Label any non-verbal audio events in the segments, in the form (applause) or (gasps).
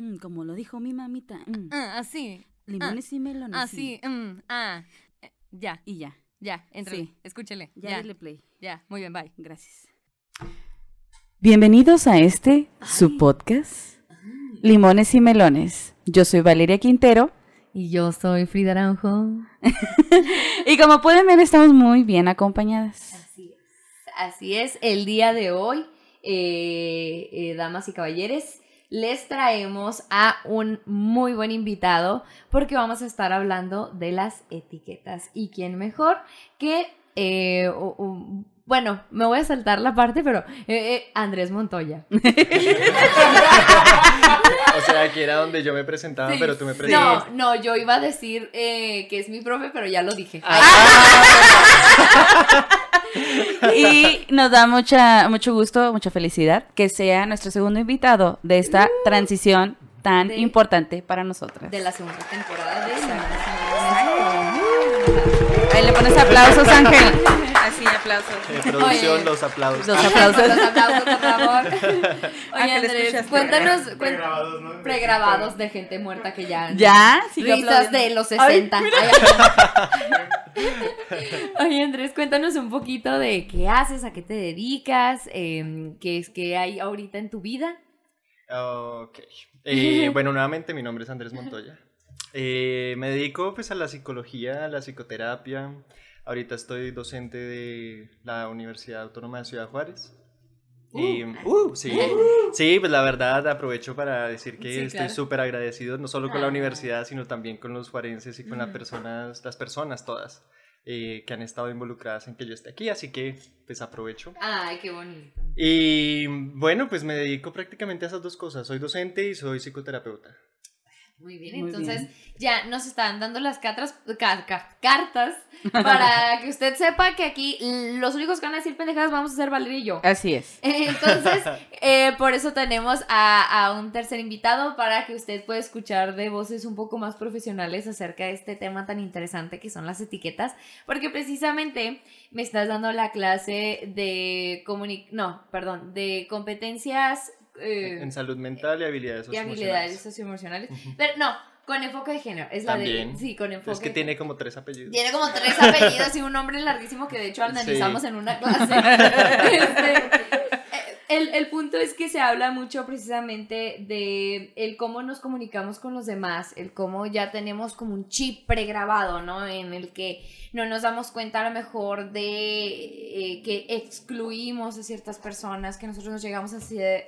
Mm, como lo dijo mi mamita. mm, Ah, así. limones y melones. Así. mm, ah. Eh, Ya, Y ya. ya, entre. Sí. Escúchele. Ya, Ya, dale play. ya. Muy bien, bye. Gracias. Bienvenidos a este, su podcast, Limones y Melones. Yo soy Valeria Quintero Y yo soy Frida Aranjo. (laughs) y como pueden ver estamos muy bien acompañadas. Así es. Así es. El día de hoy, eh, eh, damas y caballeres, les traemos a un muy buen invitado porque vamos a estar hablando de las etiquetas. ¿Y quién mejor que... eh, bueno, me voy a saltar la parte, pero eh, eh, Andrés Montoya. (laughs) O sea, aquí era donde yo me presentaba, Sí. pero tú me presentaste. No, no, yo iba a decir eh, que es mi profe, pero ya lo dije. (laughs) Y nos da mucha, mucho gusto, mucha felicidad que sea nuestro segundo invitado de esta transición tan De- importante para nosotras. De la segunda temporada de Ahí le pones aplausos, Ángel. Así, aplausos. En producción, Oye. los aplausos. Los Los aplausos. aplausos, por favor. (laughs) Oye, Ángel, Andrés, cuéntanos, Pregrabados, ¿no? pregrabados de gente muerta que ya. ¿Ya? Sigue Risas de los Ay, 60. Ay, (laughs) Oye, Andrés, cuéntanos un poquito de qué haces, a qué te dedicas, eh, qué es que hay ahorita en tu vida. Ok. Eh, (laughs) bueno, nuevamente mi nombre es Andrés Montoya. Eh, me dedico pues a la psicología, a la psicoterapia. Ahorita estoy docente de la Universidad Autónoma de Ciudad Juárez. Y, uh, sí, sí, pues la verdad aprovecho para decir que Sí, estoy claro. súper agradecido, no solo con la Ah. universidad, sino también con los juarenses y con las Ujú. personas, las personas todas eh, que han estado involucradas en que yo esté aquí, así que pues aprovecho. Ay, qué bonito. Y bueno, pues me dedico prácticamente a esas dos cosas. Soy docente y soy psicoterapeuta. Muy bien, Muy entonces bien. ya nos están dando las catras, ca- ca- cartas para (laughs) que usted sepa que aquí los únicos que van a decir pendejadas vamos a ser Valeria y yo. Así es. (laughs) Entonces, eh, por eso tenemos a, a un tercer invitado para que usted pueda escuchar de voces un poco más profesionales acerca de este tema tan interesante que son las etiquetas, porque precisamente me estás dando la clase de comuni no, perdón, de competencias eh, En salud mental y habilidades y habilidades socioemocionales. socioemocionales, pero no, con enfoque de género, es la También. de sí, con enfoque. Es que tiene como tres apellidos. Tiene como tres apellidos y un nombre larguísimo que de hecho analizamos Sí. en una clase. (laughs) Este, el, el punto es que se habla mucho precisamente de el cómo nos comunicamos con los demás, el cómo ya tenemos como un chip pregrabado, ¿no? En el que no nos damos cuenta a lo mejor de eh, que excluimos a ciertas personas, que nosotros nos llegamos a,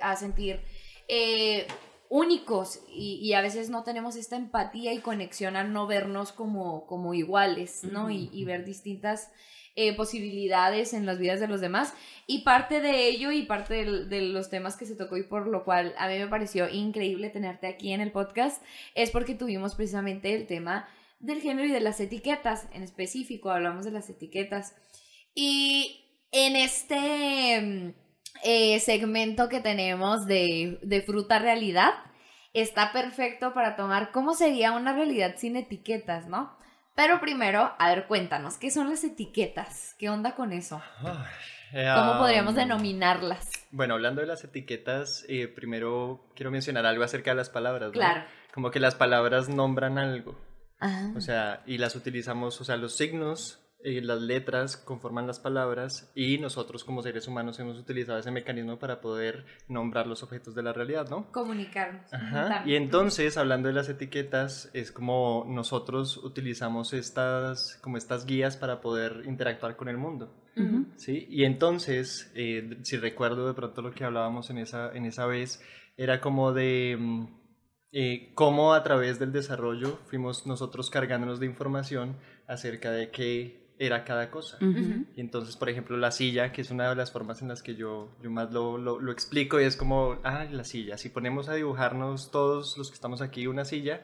a sentir eh, únicos y, y a veces no tenemos esta empatía y conexión al no vernos como, como iguales, ¿no? y, y ver distintas eh, posibilidades en las vidas de los demás. Y parte de ello y parte del- de, los temas que se tocó y por lo cual a mí me pareció increíble tenerte aquí en el podcast es porque tuvimos precisamente el tema del género y de las etiquetas. En específico hablamos de las etiquetas. Y en este mm, eh, segmento que tenemos de, de fruta realidad, está perfecto para tomar cómo sería una realidad sin etiquetas, ¿no? Pero primero, a ver, cuéntanos, ¿qué son las etiquetas? ¿Qué onda con eso? ¿Cómo podríamos am, denominarlas? Bueno, hablando de las etiquetas, eh, primero quiero mencionar algo acerca de las palabras. ¿no? Claro. Como que las palabras nombran algo. Ah, O sea, y las utilizamos, o sea, los signos y las letras conforman las palabras y nosotros como seres humanos hemos utilizado ese mecanismo para poder nombrar los objetos de la realidad, ¿no? comunicarnos. Ajá. Y entonces, hablando de las etiquetas, es como nosotros utilizamos estas, como estas guías para poder interactuar con el mundo. Ujú. ¿sí? Y entonces, eh, si recuerdo de pronto lo que hablábamos en esa, en esa vez, era como de mm, eh, cómo a través del desarrollo fuimos nosotros cargándonos de información acerca de qué era cada cosa. Ujú. Y entonces, por ejemplo, la silla, que es una de las formas en las que yo, yo más lo, lo, lo explico, y es como, ah, la silla, si ponemos a dibujarnos todos los que estamos aquí una silla,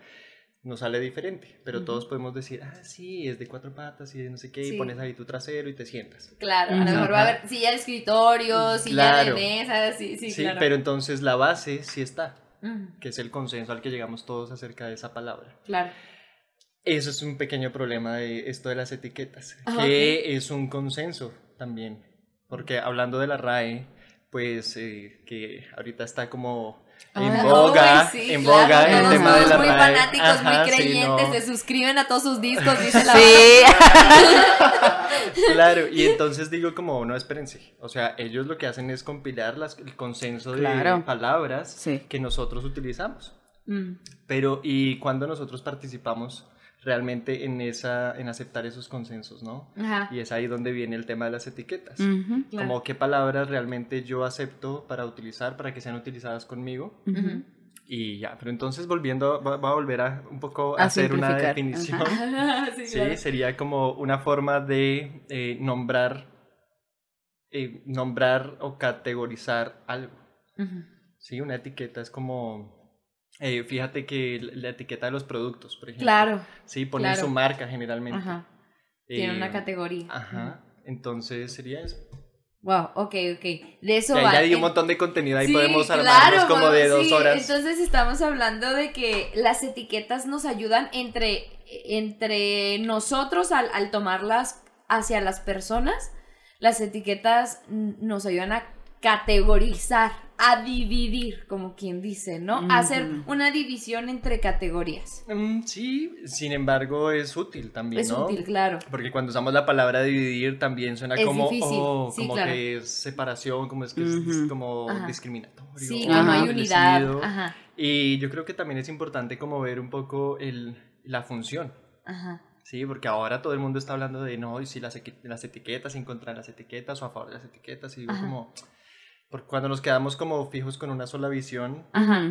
nos sale diferente, pero Ujú. todos podemos decir, ah, sí, es de cuatro patas y de no sé qué, Sí. y pones ahí tu trasero y te sientas. Claro, a lo mejor va a haber silla de escritorio, silla Claro. de mesa, sí, sí, Sí, claro. pero entonces la base sí está, Ujú, que es el consenso al que llegamos todos acerca de esa palabra. Claro. Eso es un pequeño problema de esto de las etiquetas, Ah, que es un consenso también, porque hablando de la RAE, pues eh, que ahorita está como en Ay, boga, sí, en claro, boga el todos tema de la muy RAE. fanáticos, Ajá, muy sí, creyentes, no. se suscriben a todos sus discos, dice la Sí. (laughs) Claro, y entonces digo como, no, espérense, o sea, ellos lo que hacen es compilar las, el consenso de Claro. palabras Sí. que nosotros utilizamos. Mm. Pero, ¿y cuando nosotros participamos realmente en, esa, en aceptar esos consensos, no? Ajá, Y es ahí donde viene el tema de las etiquetas. Claro. Como qué palabras realmente yo acepto para utilizar, para que sean utilizadas conmigo. Y ya, pero entonces volviendo, va, va a volver a un poco a, hacer una definición. (laughs) sí, Sí, claro. sería como una forma de eh, nombrar, eh, nombrar o categorizar algo. Ujú. Sí, una etiqueta es como, eh, fíjate que la etiqueta de los productos, por ejemplo. Claro, Sí, ponen claro. su marca generalmente. ajá. Tiene una Eh, categoría. Ajá, entonces sería eso. Wow, ok, ok. De eso Ya, va. ya di un En- montón de contenido, ahí Sí, podemos armarnos claro, como de dos sí, horas. Entonces estamos hablando de que las etiquetas nos ayudan entre, entre nosotros al, al tomarlas hacia las personas. Las etiquetas nos ayudan a categorizar, a dividir, como quien dice, ¿no? A hacer una división entre categorías. Mm, sí, sin embargo es útil también, Es ¿no? útil, claro. Porque cuando usamos la palabra dividir también suena Es como, difícil, oh, sí, como claro. que es separación, como es que es Ujú. como Ajá. discriminatorio. Sí, o que no hay unidad. Ajá, Y yo creo que también es importante como ver un poco el, la función, ajá. ¿sí? Porque ahora todo el mundo está hablando de, no, y si las, las etiquetas, en contra de las etiquetas o a favor de las etiquetas, y digo Ajá. como, porque cuando nos quedamos como fijos con una sola visión,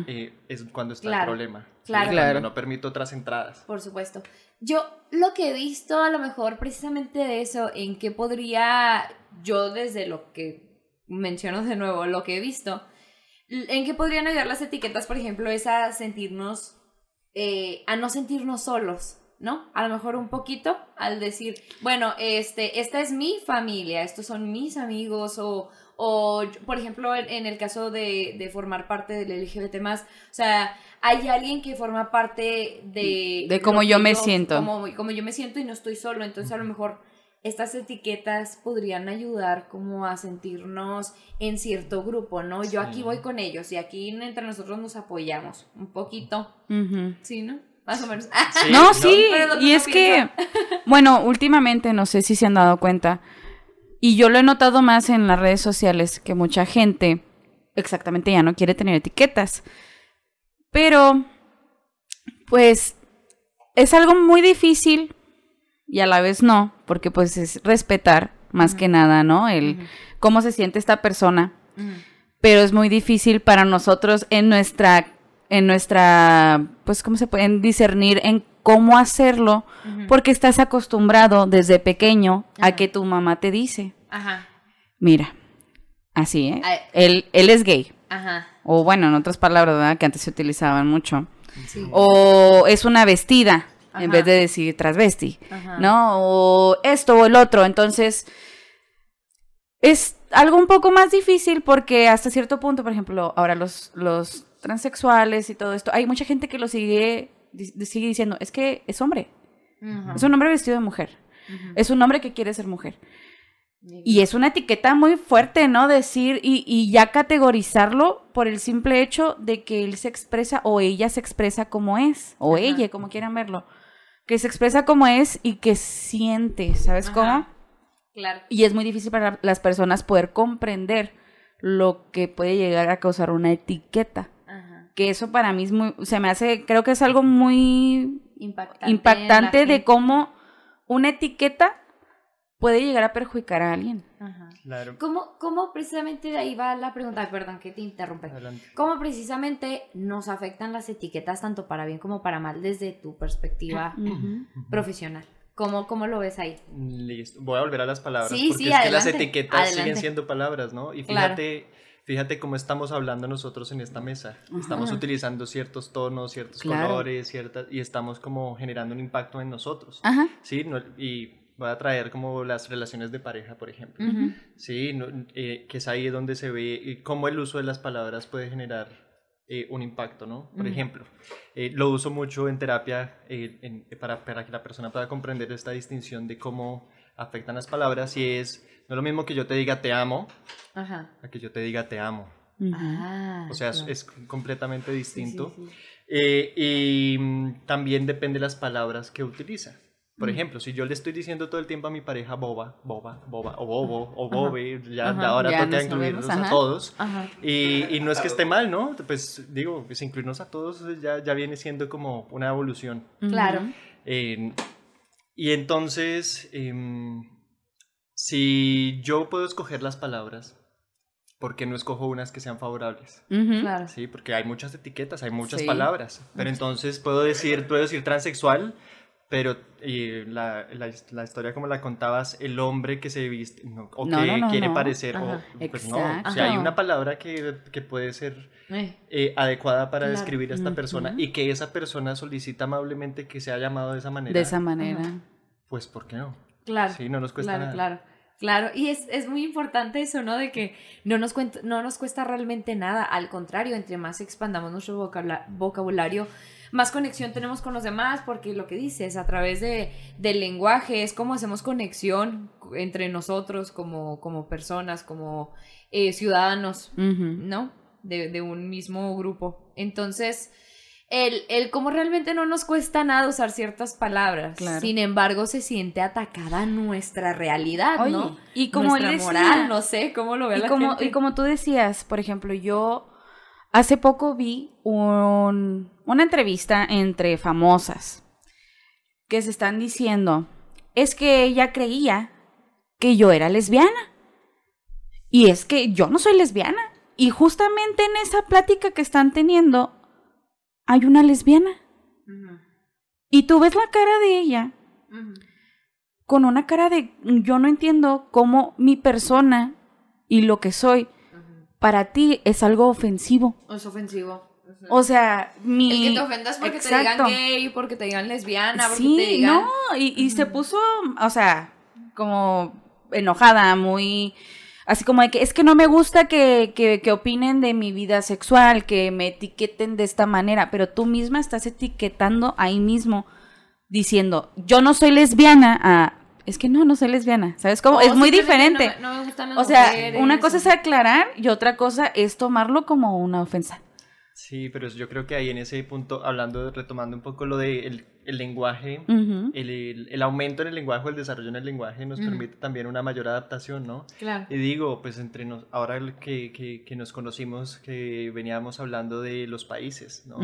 eh, es cuando está Claro, el problema. claro. Cuando Claro. no permito otras entradas. Por supuesto. Yo lo que he visto a lo mejor precisamente de eso, en qué podría yo desde lo que menciono de nuevo, lo que he visto, en qué podrían ayudar las etiquetas, por ejemplo, es a sentirnos, eh, a no sentirnos solos. ¿No? A lo mejor un poquito al decir, bueno, este, esta es mi familia, estos son mis amigos, o, o por ejemplo, en, en el caso de, de formar parte del LGBT o sea, hay alguien que forma parte de... De cómo yo me siento. Como, como yo me siento y no estoy solo, entonces a lo mejor estas etiquetas podrían ayudar como a sentirnos en cierto grupo, ¿no? Yo aquí voy con ellos y aquí entre nosotros nos apoyamos un poquito, Ujú. ¿sí, no? Más o menos. Sí, No, sí, y es que, bueno, últimamente no sé si se han dado cuenta, y yo lo he notado más en las redes sociales, que mucha gente exactamente ya no quiere tener etiquetas. Pero, pues, es algo muy difícil y a la vez no, porque pues es respetar más que nada, ¿no? El cómo se siente esta persona pero es muy difícil para nosotros en nuestra en nuestra pues cómo se pueden discernir en cómo hacerlo porque estás acostumbrado desde pequeño Ajá. a que tu mamá te dice Ajá, mira así eh Ay. él él es gay ajá, o bueno en otras palabras ¿verdad? que antes se utilizaban mucho sí. o es una vestida en vez de decir transvesti Ajá. ¿no? O esto o el otro. Entonces, es algo un poco más difícil porque hasta cierto punto, por ejemplo, ahora los, los transexuales y todo esto, hay mucha gente que lo sigue, sigue diciendo, es que es hombre, es un hombre vestido de mujer, es un hombre que quiere ser mujer. Y es una etiqueta muy fuerte, ¿no? Decir y, y ya categorizarlo por el simple hecho de que él se expresa o ella se expresa como es, o Ajá. ella, como quieran verlo, que se expresa como es y que siente, ¿sabes Ajá. cómo? Claro. Y es muy difícil para las personas poder comprender lo que puede llegar a causar una etiqueta. Que eso para mí es muy, se me hace, creo que es algo muy Impactante. de cómo una etiqueta puede llegar a perjudicar a alguien. Ajá. Claro. ¿Cómo, ¿Cómo precisamente de ahí va la pregunta? Ay, perdón que te interrumpe. Adelante. ¿Cómo precisamente nos afectan las etiquetas tanto para bien como para mal desde tu perspectiva profesional? ¿Cómo, ¿Cómo lo ves ahí? Listo. Voy a volver a las palabras. Sí, porque sí, es que las adelante, etiquetas siguen siendo palabras, ¿no? Y Claro. Fíjate, cómo estamos hablando nosotros en esta mesa. Estamos Ajá. utilizando ciertos tonos, ciertos Claro. colores, ciertas, y estamos como generando un impacto en nosotros. Ajá. Sí, no- y voy a traer como las relaciones de pareja, por ejemplo. Ujú. Sí, no- eh, que es ahí donde se ve eh, cómo el uso de las palabras puede generar eh, un impacto, ¿no? Por Ujú. ejemplo, eh, lo uso mucho en terapia eh, en- para, para que la persona pueda comprender esta distinción de cómo afectan las palabras y es, no es lo mismo que yo te diga te amo Ajá. a que yo te diga te amo. Ah, O sea, es- claro. es completamente Sí, sí, distinto. sí. Eh, y mm, también depende de las palabras que utiliza. Por ejemplo, si yo le estoy diciendo todo el tiempo a mi pareja boba, boba, boba, o bobo, o Ajá. bobe, ya Ajá, ahora ya toca nos incluirlos volvemos, a todos. Ajá. Y, y no es que esté mal, ¿no? Pues digo, pues incluirnos a todos ya, ya viene siendo como una evolución. Claro. Eh, y entonces, em, si yo puedo escoger las palabras, ¿por qué no escojo unas que sean favorables? Claro. Sí, porque hay muchas etiquetas, hay muchas Sí. palabras. Pero entonces puedo decir, puedo decir transexual, pero eh, la, la, la historia como la contabas, el hombre que se viste no, o No, que no, no, quiere no. parecer, o, pues no. Exacto. O sea, hay una palabra que, que puede ser Eh, eh, adecuada para Claro. describir a esta persona y que esa persona solicita amablemente que sea llamado de esa manera. De esa manera. Pues, ¿por qué no? Claro. Sí, no nos cuesta claro, nada. claro. Claro, y es, es muy importante eso, ¿no? De que no nos, cuenta, no nos cuesta realmente nada. Al contrario, entre más expandamos nuestro vocabula- vocabulario, más conexión tenemos con los demás, porque lo que dices, a través de, del lenguaje es como hacemos conexión entre nosotros como, como personas, como eh, ciudadanos. ¿no? De, de un mismo grupo. Entonces, el, el cómo realmente no nos cuesta nada usar ciertas palabras. Claro. Sin embargo, se siente atacada nuestra realidad, Oye, ¿no? y como Nuestra él decía, moral, no sé cómo lo ve y la como, gente. y como tú decías, por ejemplo, yo hace poco vi un- una entrevista entre famosas que se están diciendo, es que ella creía que yo era lesbiana. Y es que yo no soy lesbiana. Y justamente en esa plática que están teniendo, hay una lesbiana. Y tú ves la cara de ella con una cara de yo no entiendo cómo mi persona y lo que soy para ti es algo ofensivo. Es ofensivo. O sea, mi... el que te ofendas porque Exacto. te digan gay, porque te digan lesbiana, porque sí, te digan... no, y, y se puso, o sea, como enojada, muy... Así como de que es que no me gusta que, que, que opinen de mi vida sexual, que me etiqueten de esta manera, pero tú misma estás etiquetando ahí mismo, diciendo, yo no soy lesbiana, a, es que no, no soy lesbiana, ¿sabes cómo? O es muy diferente. No, me- no me gustan las O sea, mujeres, una cosa es aclarar y otra cosa es tomarlo como una ofensa. Sí, pero yo creo que ahí en ese punto, hablando, retomando un poco lo del el lenguaje, el, el- el aumento en el lenguaje o el desarrollo en el lenguaje nos permite también una mayor adaptación, ¿no? Claro. Y digo, pues entre nos, ahora que, que, que nos conocimos, que veníamos hablando de los países, ¿no?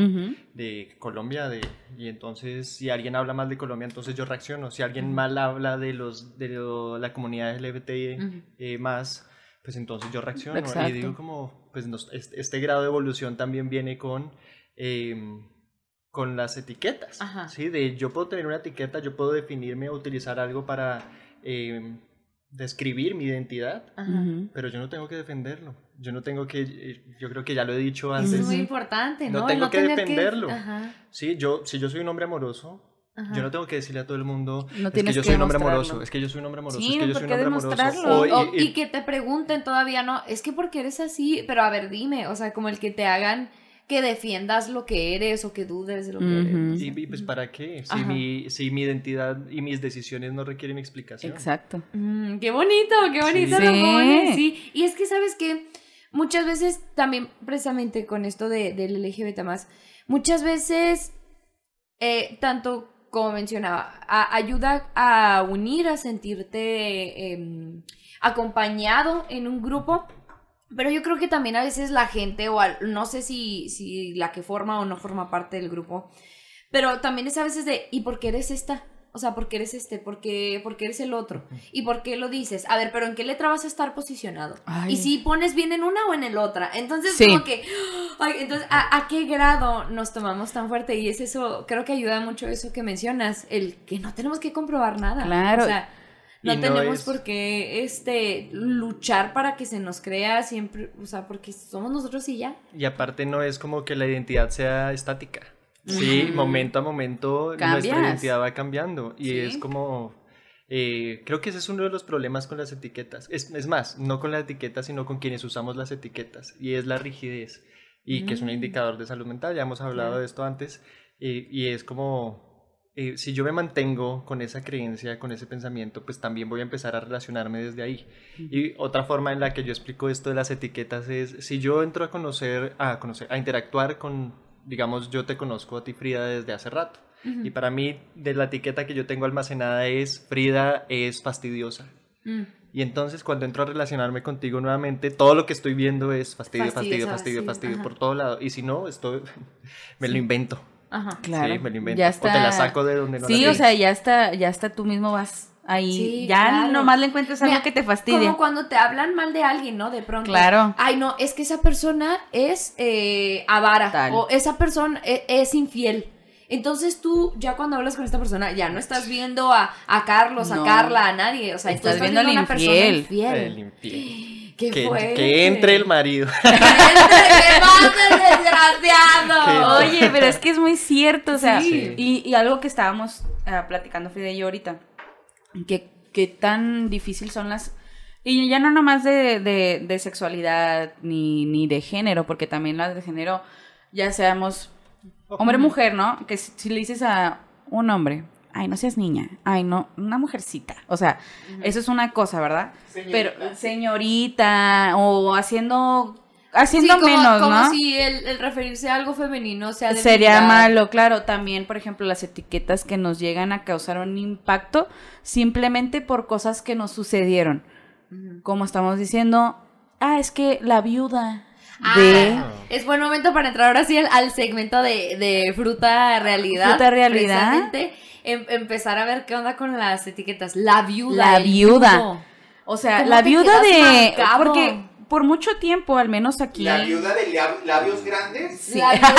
De Colombia, de, y entonces si alguien habla mal de Colombia, entonces yo reacciono. Si alguien mal habla de, los, de lo- la comunidad LGBTI Ujú. eh, más, pues entonces yo reacciono. Exacto. Y digo como, pues nos- este, este grado de evolución también viene con... em, con las etiquetas, Ajá. ¿sí? De yo puedo tener una etiqueta, yo puedo definirme o utilizar algo para em, describir mi identidad, Ajá. Pero yo no tengo que defenderlo. Yo no tengo que, eh, yo creo que ya lo he dicho Eso es antes. muy importante, No ¿no? tengo El que defenderlo. Ajá, Sí, yo, si yo soy un hombre amoroso, ajá. yo no tengo que decirle a todo el mundo, No es que tienes yo que soy un hombre demostrarlo. amoroso, es que yo soy un hombre amoroso, Sí, es que yo ¿por soy un hombre amoroso. O- y- y, que te pregunten todavía, no, es que porque eres así, pero a ver, dime, o sea, como el que te hagan que defiendas lo que eres o que dudes de lo que eres. Y, y, pues para qué, si mi, si mi identidad y mis decisiones no requieren explicación. Exacto. Mm, qué bonito, qué bonito Sí. lo pones, sí. Y es que, ¿sabes qué? Muchas veces, también precisamente con esto de, del LGBT más, muchas veces, eh, tanto como mencionaba, ayuda a unir, a sentirte em, acompañado en un grupo. Pero yo creo que también a veces la gente, o al- no sé si, si la que forma o no forma parte del grupo, pero también es a veces de, ¿y por qué eres esta? O sea, ¿por qué eres este? ¿Por qué, por qué eres el otro? ¿Y por qué lo dices? A ver, pero ¿en qué letra vas a estar posicionado? Ay. Y si pones bien en una o en el otra. Entonces, Sí. como que, ay, entonces, ¿a, a qué grado nos tomamos tan fuerte? Y es eso, creo que ayuda mucho eso que mencionas, el que no tenemos que comprobar nada. Claro. O sea, no, tenemos es- por qué este, luchar para que se nos crea siempre, o sea, porque somos nosotros y ya. Y aparte no es como que la identidad sea estática. Sí, momento a momento nuestra Cambias. identidad va cambiando. Y Sí. es como... eh, creo que ese es uno de los problemas con las etiquetas. Es, es más, no con las etiquetas, sino con quienes usamos las etiquetas. Y es la rigidez. Y que es un Mm. indicador de salud mental. Ya hemos hablado Claro. de esto antes. Y, y es como... eh, si yo me mantengo con esa creencia, con ese pensamiento, pues también voy a empezar a relacionarme desde ahí. Y otra forma en la que yo explico esto de las etiquetas es, si yo entro a conocer, a conocer, a interactuar con, digamos, yo te conozco a ti, Frida, desde hace rato. Y para mí, de la etiqueta que yo tengo almacenada es, Frida es fastidiosa. Mm. Y entonces cuando entro a relacionarme contigo nuevamente, todo lo que estoy viendo es fastidio, fastidio, fastidio, sí, fastidio ajá. por todo lado. Y si no, esto (laughs) me lo invento. Ajá. Claro. Sí, me lo invento. Ya O te la está- saco de donde no Sí, la o sea, ya está, ya está, tú mismo vas ahí. Sí, ya claro. nomás le encuentras algo Mira, que te fastidia. Como cuando te hablan mal de alguien, ¿no? De pronto. Claro. Ay, no, es que esa persona es eh, avara. Tal. O esa persona e- es, infiel. Entonces tú, ya cuando hablas con esta persona, ya no estás viendo a, a Carlos, a No. Carla, a nadie. O sea, Estás estás viendo viendo a una persona infiel. infiel. El infiel. (gasps) ¡Qué Que, fuerte! (laughs) que entre el marido. ¡Que entre el desgraciado! (laughs) Qué- Oye, pero es que es muy cierto, o sea, Sí. y, y algo que estábamos eh, platicando Frida y yo ahorita, que, que tan difícil son las... Y ya no nomás de, de, de sexualidad ni, ni de género, porque también las de género, ya seamos hombre o mujer, ¿no? Que si, si le dices a un hombre, ay, no seas niña, ay, no, una mujercita, o sea, eso es una cosa, ¿verdad? Pero señorita, o haciendo... Haciendo Sí, como, menos, como ¿no? si el, el referirse a algo femenino sea de Sería malo, claro. También, por ejemplo, las etiquetas que nos llegan a causar un impacto simplemente por cosas que nos sucedieron. Como estamos diciendo, ah, es que la viuda de... Ah, es buen momento para entrar ahora sí al, al segmento de, de fruta realidad. Fruta realidad. Em- empezar a ver qué onda con las etiquetas. La viuda. La viuda. viudo. O sea, ¿Cómo la viuda de... marcado? Porque por mucho tiempo, al menos aquí... La viuda de lab- labios grandes. Sí. La viuda.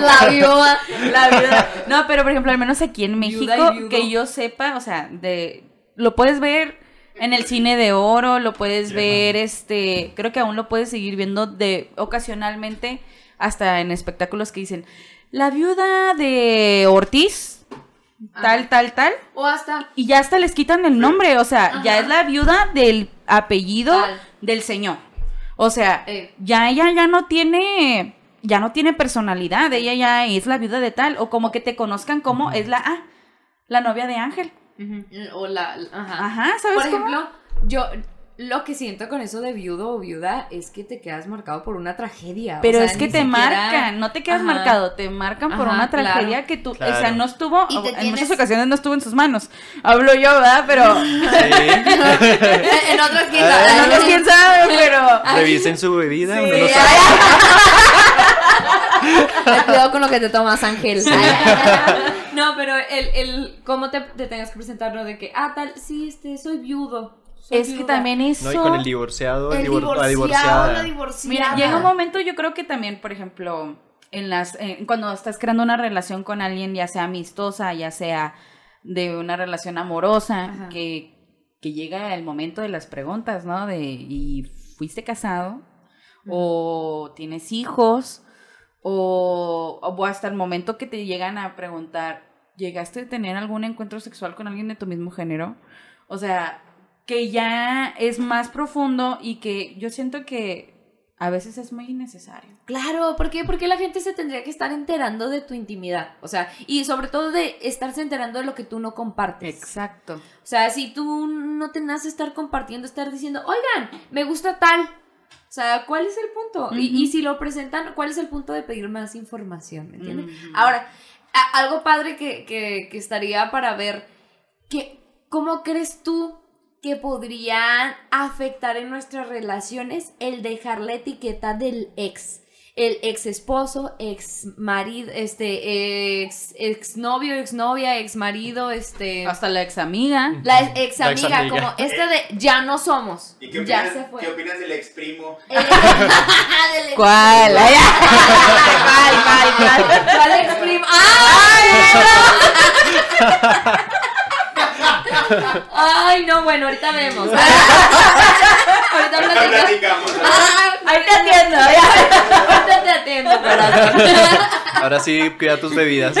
(laughs) la viuda. La viuda. No, pero por ejemplo, al menos aquí en México, que yo sepa, o sea, de lo puedes ver en el cine de oro, lo puedes ver, este, creo que aún lo puedes seguir viendo de ocasionalmente hasta en espectáculos que dicen la viuda de Ortiz, tal, tal, tal, O hasta. y ya hasta les quitan el nombre, o sea, ya es la viuda del apellido Tal. del señor. O sea, Eh. ya ella ya no tiene ya no tiene personalidad, ella ya es la viuda de tal o como que te conozcan como es la ah, la novia de Ángel. O la. Ajá. Ajá, ¿sabes Por cómo? ejemplo, yo. Lo que siento con eso de viudo o viuda es que te quedas marcado por una tragedia. o Pero sea, es que te siquiera- marcan, no te quedas Ajá. marcado, te marcan por Ajá, una tragedia claro. que tú, o sea, no estuvo, en tienes- muchas ocasiones no estuvo en sus manos. Hablo yo, ¿verdad? Pero (laughs) (laughs) en otras quién Ah, sabe. no sé quién sabe, (laughs) pero Revisen su bebida. Sí, no sabe. Cuidado con lo que te tomas, Ángel. no, pero el, el cómo te, te tengas que presentar, ¿no? De que, ah, tal, sí, este, soy viudo. Soy es que también eso No, y con el divorciado, El divor- la divorciado, divorciada. la divorciada. Mira, llega un momento, yo creo que también, por ejemplo, en las eh, cuando estás creando una relación con alguien, ya sea amistosa, ya sea de una relación amorosa, Ajá. que, que llega el momento de las preguntas, ¿no? De ¿y fuiste casado? ¿O tienes hijos? O, o hasta el momento que te llegan a preguntar, ¿llegaste a tener algún encuentro sexual con alguien de tu mismo género? O sea, que ya es más profundo y que yo siento que a veces es muy innecesario. Claro, ¿por qué? Porque la gente se tendría que estar enterando de tu intimidad. O sea, y sobre todo de estarse enterando de lo que tú no compartes. Exacto. O sea, si tú no te nace estar compartiendo, estar diciendo, oigan, me gusta tal. O sea, ¿cuál es el punto? y, y si lo presentan, ¿cuál es el punto de pedir más información? ¿Me entiendes? Ahora, algo padre que, que- que estaría para ver, que, ¿cómo crees tú que podrían afectar en nuestras relaciones el dejar la etiqueta del ex? El ex esposo, ex marido, este, ex, ex novio, ex novia, ex marido, este. Hasta la ex amiga. La ex La amiga, como este de ya no somos. ¿Y qué ya opinas, se fue. ¿qué opinas del ex primo? El (laughs) ex- del ex- ¿Cuál? Ay, (laughs) ¿Cuál, cuál, cuál? ¿Cuál ex primo? ¡Ay! (laughs) Ay, no, bueno, ahorita vemos. (laughs) ahorita Ahorita platicamos. Ah, te atiendo. ya. Ahorita te atiendo. Ahora sí, cuida tus bebidas.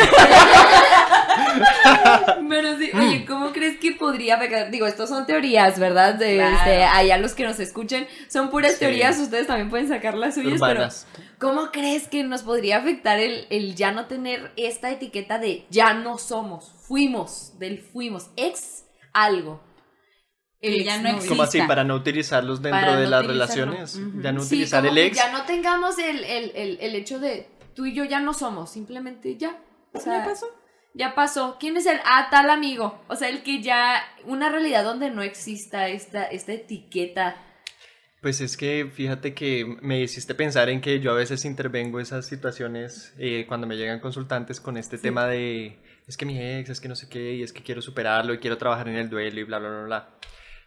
Pero sí, oye, ¿cómo crees que podría afectar? Digo, estos son teorías, ¿verdad? De, Claro. este, allá los que nos escuchen, son puras Sí. teorías, ustedes también pueden sacar las suyas, Urbanas. pero ¿cómo crees que nos podría afectar el, el ya no tener esta etiqueta de ya no somos, fuimos, del fuimos, ex algo? Que ya no. Como así, exista. para no utilizarlos dentro Para de no las utilizarlo. relaciones. Ya no Sí, utilizar el ex. ya no tengamos el, el, el, el hecho de tú y yo ya no somos, simplemente ya. O sea, ¿Ya pasó? Ya pasó. ¿Quién es el ah, tal amigo? O sea, el que ya. Una realidad donde no exista esta, esta etiqueta. Pues es que fíjate que me hiciste pensar en que yo a veces intervengo esas situaciones eh, cuando me llegan consultantes con este tema de es que mi ex, es que no sé qué, y es que quiero superarlo y quiero trabajar en el duelo y bla, bla, bla, bla.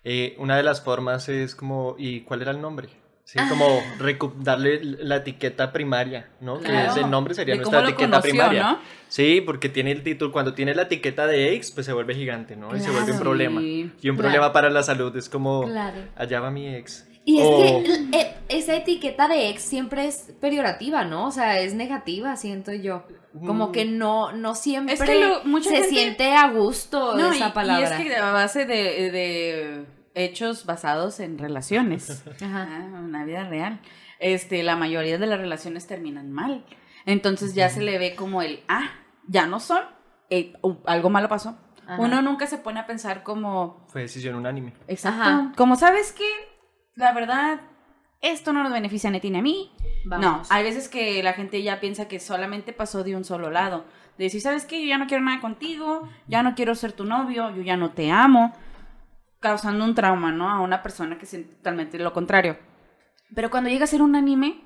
Eh, una de las formas es como, ¿y cuál era el nombre? Sí, como recu- darle la etiqueta primaria, ¿no? Que Claro. es el nombre sería nuestra etiqueta conoció, primaria. ¿no? Sí, porque tiene el título, cuando tiene la etiqueta de ex, pues se vuelve gigante, ¿no? Y se vuelve un problema. Y un Claro. problema para la salud es como, allá va mi ex. Y es que el- e- esa etiqueta de ex siempre es peyorativa, ¿no? O sea, es negativa, siento yo. Como Mm. que no, no siempre Es que lo- mucha se gente- siente a gusto No, esa y, palabra. y es que a base de, de hechos basados en relaciones, (laughs) Ajá. ah, una vida real, este, la mayoría de las relaciones terminan mal. Entonces ya se le ve como el, ah, ya no son, eh, uh, algo malo pasó. Ajá. Uno nunca se pone a pensar como, Fue decisión unánime. exacto, Ajá. como sabes que, la verdad, esto no nos beneficia a ti ni a mí. Vamos. No, hay veces que la gente ya piensa que solamente pasó de un solo lado. De decir, ¿sabes qué? Yo ya no quiero nada contigo, ya no quiero ser tu novio, yo ya no te amo. Causando un trauma, ¿no? A una persona que siente totalmente lo contrario. Pero cuando llega a ser un anime,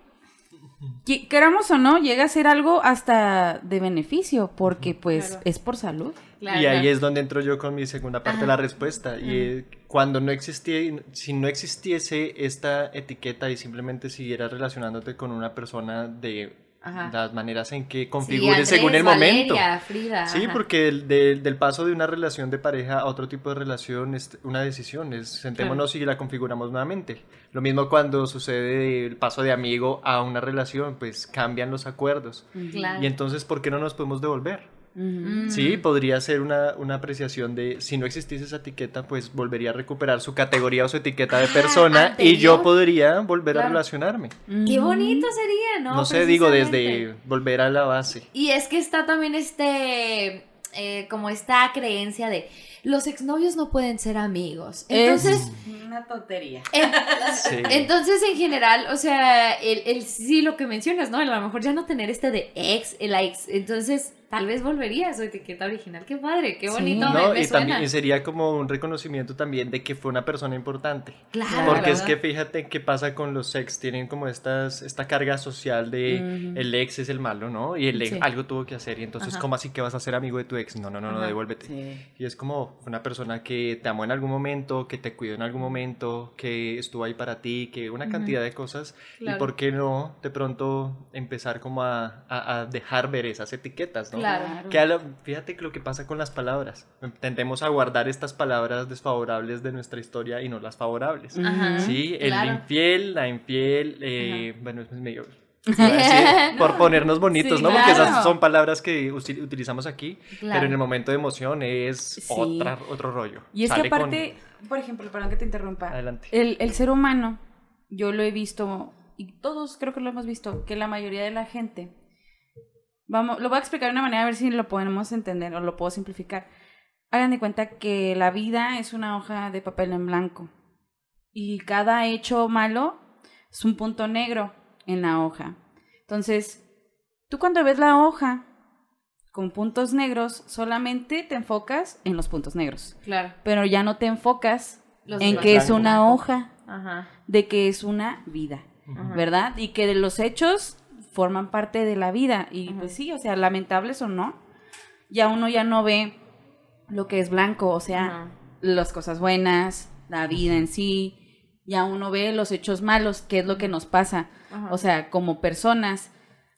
queramos o no, llega a ser algo hasta de beneficio, porque pues Claro. es por salud. Claro, y ahí claro. es donde entro yo con mi segunda parte de la respuesta. Y eh, cuando no existía, si no existiese esta etiqueta y simplemente siguieras relacionándote con una persona de Ajá. las maneras en que Sí, configure Andrés, según el momento. Valeria, Frida, Sí, ajá. porque el- del- del paso de una relación de pareja a otro tipo de relación es una decisión, es sentémonos y la configuramos nuevamente. Lo mismo cuando sucede el paso de amigo a una relación, pues cambian los acuerdos. Claro. Y entonces, ¿por qué no nos podemos devolver? Mm. Sí, podría ser una, una apreciación de si no existiese esa etiqueta, pues volvería a recuperar su categoría o su etiqueta de Ah, persona y yo podría volver a relacionarme. Qué bonito sería, ¿no? No, sé, digo, desde volver a la base. Y es que está también este, eh, como esta creencia de los exnovios no pueden ser amigos. Entonces, es una tontería. en- (laughs) Sí. entonces en general, o sea, el, el sí lo que mencionas, ¿no? A lo mejor ya no tener este de ex, el ex. Entonces, tal vez volvería a su etiqueta original. Qué padre, qué Sí. bonito me, No, me y suena. también sería como un reconocimiento también de que fue una persona importante. Claro. Porque es que fíjate qué pasa con los ex, tienen como estas, esta carga social de el ex es el malo, ¿no? Y el ex Sí. algo tuvo que hacer y entonces, Ajá. ¿cómo así que vas a ser amigo de tu ex? No, no, no, no, devuélvete. Sí. Y es como una persona que te amó en algún momento, que te cuidó en algún momento, que estuvo ahí para ti, que una cantidad de cosas. Claro. Y por qué no de pronto empezar como a, a- a dejar ver esas etiquetas, ¿no? Claro. Que lo- fíjate que lo que pasa con las palabras. Tendemos a guardar estas palabras desfavorables de nuestra historia y no las favorables. Ajá. Sí, el claro. infiel, la infiel, eh, bueno, es medio... (laughs) decir, por ponernos bonitos, Sí, ¿no? Porque claro. esas son palabras que utilizamos aquí, Claro. pero en el momento de emoción es Sí. otra, otro rollo. Y es Sale que con- aparte, por ejemplo, perdón que te interrumpa. Adelante. El, el ser humano, yo lo he visto, y todos creo que lo hemos visto, que la mayoría de la gente, vamos, lo voy a explicar de una manera a ver si lo podemos entender o lo puedo simplificar. Hagan de cuenta que la vida es una hoja de papel en blanco y cada hecho malo es un punto negro en la hoja. Entonces, tú cuando ves la hoja con puntos negros, solamente te enfocas en los puntos negros Claro. pero ya no te enfocas Los en que es una hoja, Ajá. de que es una vida, Ajá. ¿verdad? Y que de los hechos forman parte de la vida. Y Ajá. pues sí, o sea, lamentables o no, ya uno ya no ve lo que es blanco, o sea, las cosas buenas, la vida en sí, ya uno ve los hechos malos, qué es lo que nos pasa. Ajá. O sea, como personas,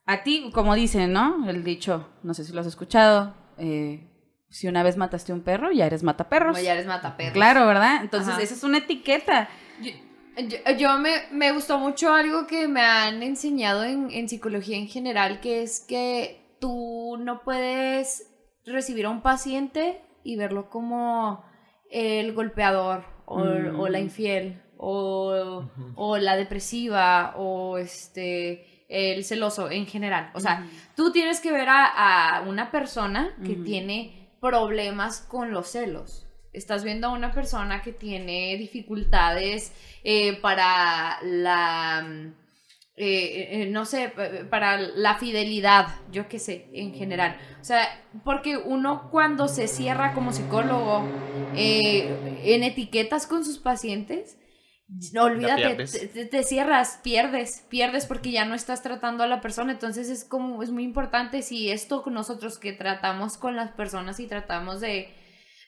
a ti, como dicen, ¿no? El dicho, no sé si lo has escuchado, eh, si una vez mataste a un perro, ya eres mataperros. Como ya eres mataperros. Claro, ¿verdad? Entonces, Ajá. esa es una etiqueta. Yo, yo- yo me, me gustó mucho algo que me han enseñado en, en psicología en general, que es que tú no puedes recibir a un paciente y verlo como el golpeador o, Mm. o la infiel o, o la depresiva o este el celoso en general. O sea, tú tienes que ver a, a una persona que tiene problemas con los celos. Estás viendo a una persona que tiene dificultades eh, para la, eh, eh, no sé, pa- para la fidelidad, yo qué sé, en general. O sea, porque uno cuando se cierra como psicólogo eh, en etiquetas con sus pacientes, no, olvídate, te- te cierras, pierdes, pierdes porque ya no estás tratando a la persona. Entonces es como, es muy importante si esto nosotros que tratamos con las personas y tratamos de,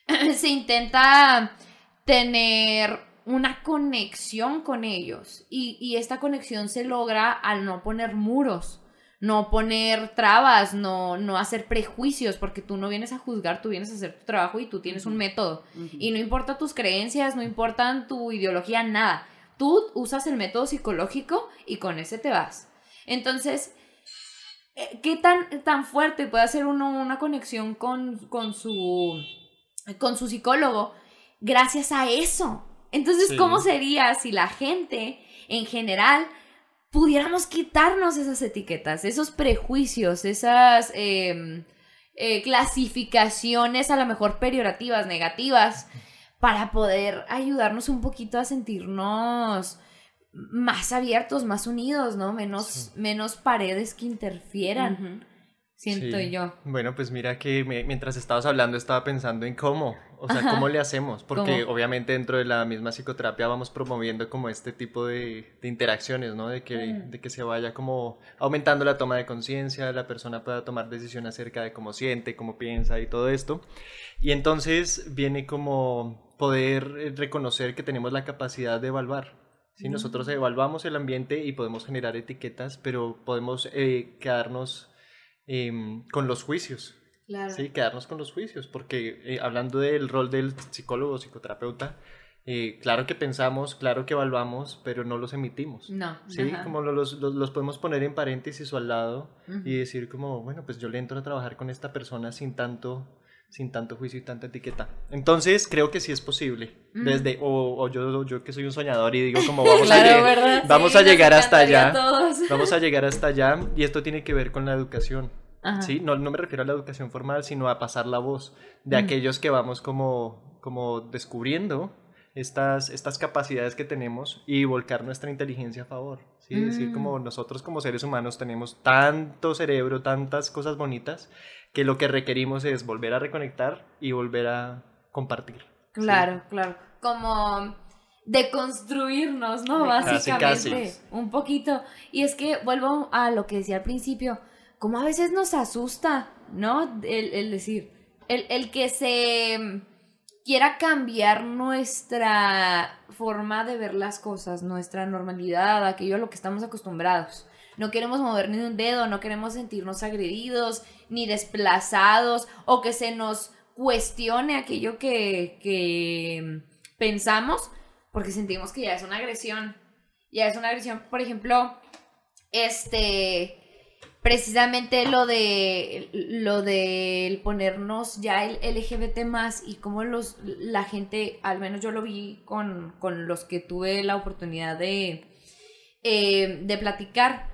(laughs) se intenta tener una conexión con ellos y, y esta conexión se logra al no poner muros, no poner trabas, no, no hacer prejuicios, porque tú no vienes a juzgar, tú vienes a hacer tu trabajo y tú tienes un método. Y no importa tus creencias, no importan tu ideología, nada. Tú usas el método psicológico y con ese te vas. Entonces, eh, ¿qué tan, tan fuerte puede hacer uno una conexión con, con, su, con su psicólogo gracias a eso? Entonces, Sí. ¿cómo sería si la gente en general pudiéramos quitarnos esas etiquetas, esos prejuicios, esas em, eh, clasificaciones a lo mejor peyorativas, negativas, para poder ayudarnos un poquito a sentirnos más abiertos, más unidos, ¿no? Menos, Sí. menos paredes que interfieran. Siento Sí. yo. Bueno, pues mira que me- mientras estabas hablando estaba pensando en cómo, o sea, cómo le hacemos, porque ¿Cómo? obviamente dentro de la misma psicoterapia vamos promoviendo como este tipo de, de interacciones, ¿no? De que, Mm. de que se vaya como aumentando la toma de conciencia, la persona pueda tomar decisión acerca de cómo siente, cómo piensa y todo esto. Y entonces viene como poder eh, reconocer que tenemos la capacidad de evaluar. ¿sí? Nosotros evaluamos el ambiente y podemos generar etiquetas, pero podemos eh, quedarnos em, con los juicios. Claro. Sí, quedarnos con los juicios, porque eh, hablando del rol del psicólogo o psicoterapeuta, eh, claro que pensamos, claro que evaluamos, pero no los emitimos. No. Sí, Ajá. como lo- los, los, los podemos poner en paréntesis o al lado Ujú. y decir como, bueno, pues yo le entro a trabajar con esta persona sin tanto, sin tanto juicio y tanta etiqueta. Entonces creo que sí es posible. Desde, o, o yo, yo que soy un soñador y digo como vamos (laughs) a Claro, ¿verdad? vamos Sí, a llegar hasta allá. a. (laughs) Vamos a llegar hasta allá y esto tiene que ver con la educación. Ajá. ¿sí? No, no me refiero a la educación formal, sino a pasar la voz de aquellos que vamos como, como descubriendo estas, estas capacidades que tenemos y volcar nuestra inteligencia a favor. ¿sí? Decir Mm. como nosotros como seres humanos tenemos tanto cerebro, tantas cosas bonitas, que lo que requerimos es volver a reconectar y volver a compartir. ¿sí? Claro, claro. Como deconstruirnos, ¿no? Básicamente. casi. Un poquito. Y es que vuelvo a lo que decía al principio, como a veces nos asusta, ¿no? El, el decir, el, el que se quiera cambiar nuestra forma de ver las cosas, nuestra normalidad, aquello a lo que estamos acostumbrados. No queremos mover ni un dedo, no queremos sentirnos agredidos, ni desplazados, o que se nos cuestione aquello que, que pensamos, porque sentimos que ya es una agresión. Ya es una agresión, por ejemplo, este, precisamente lo de, lo de ponernos ya el LGBT más y cómo los, la gente, al menos yo lo vi con, con los que tuve la oportunidad de, eh, de platicar,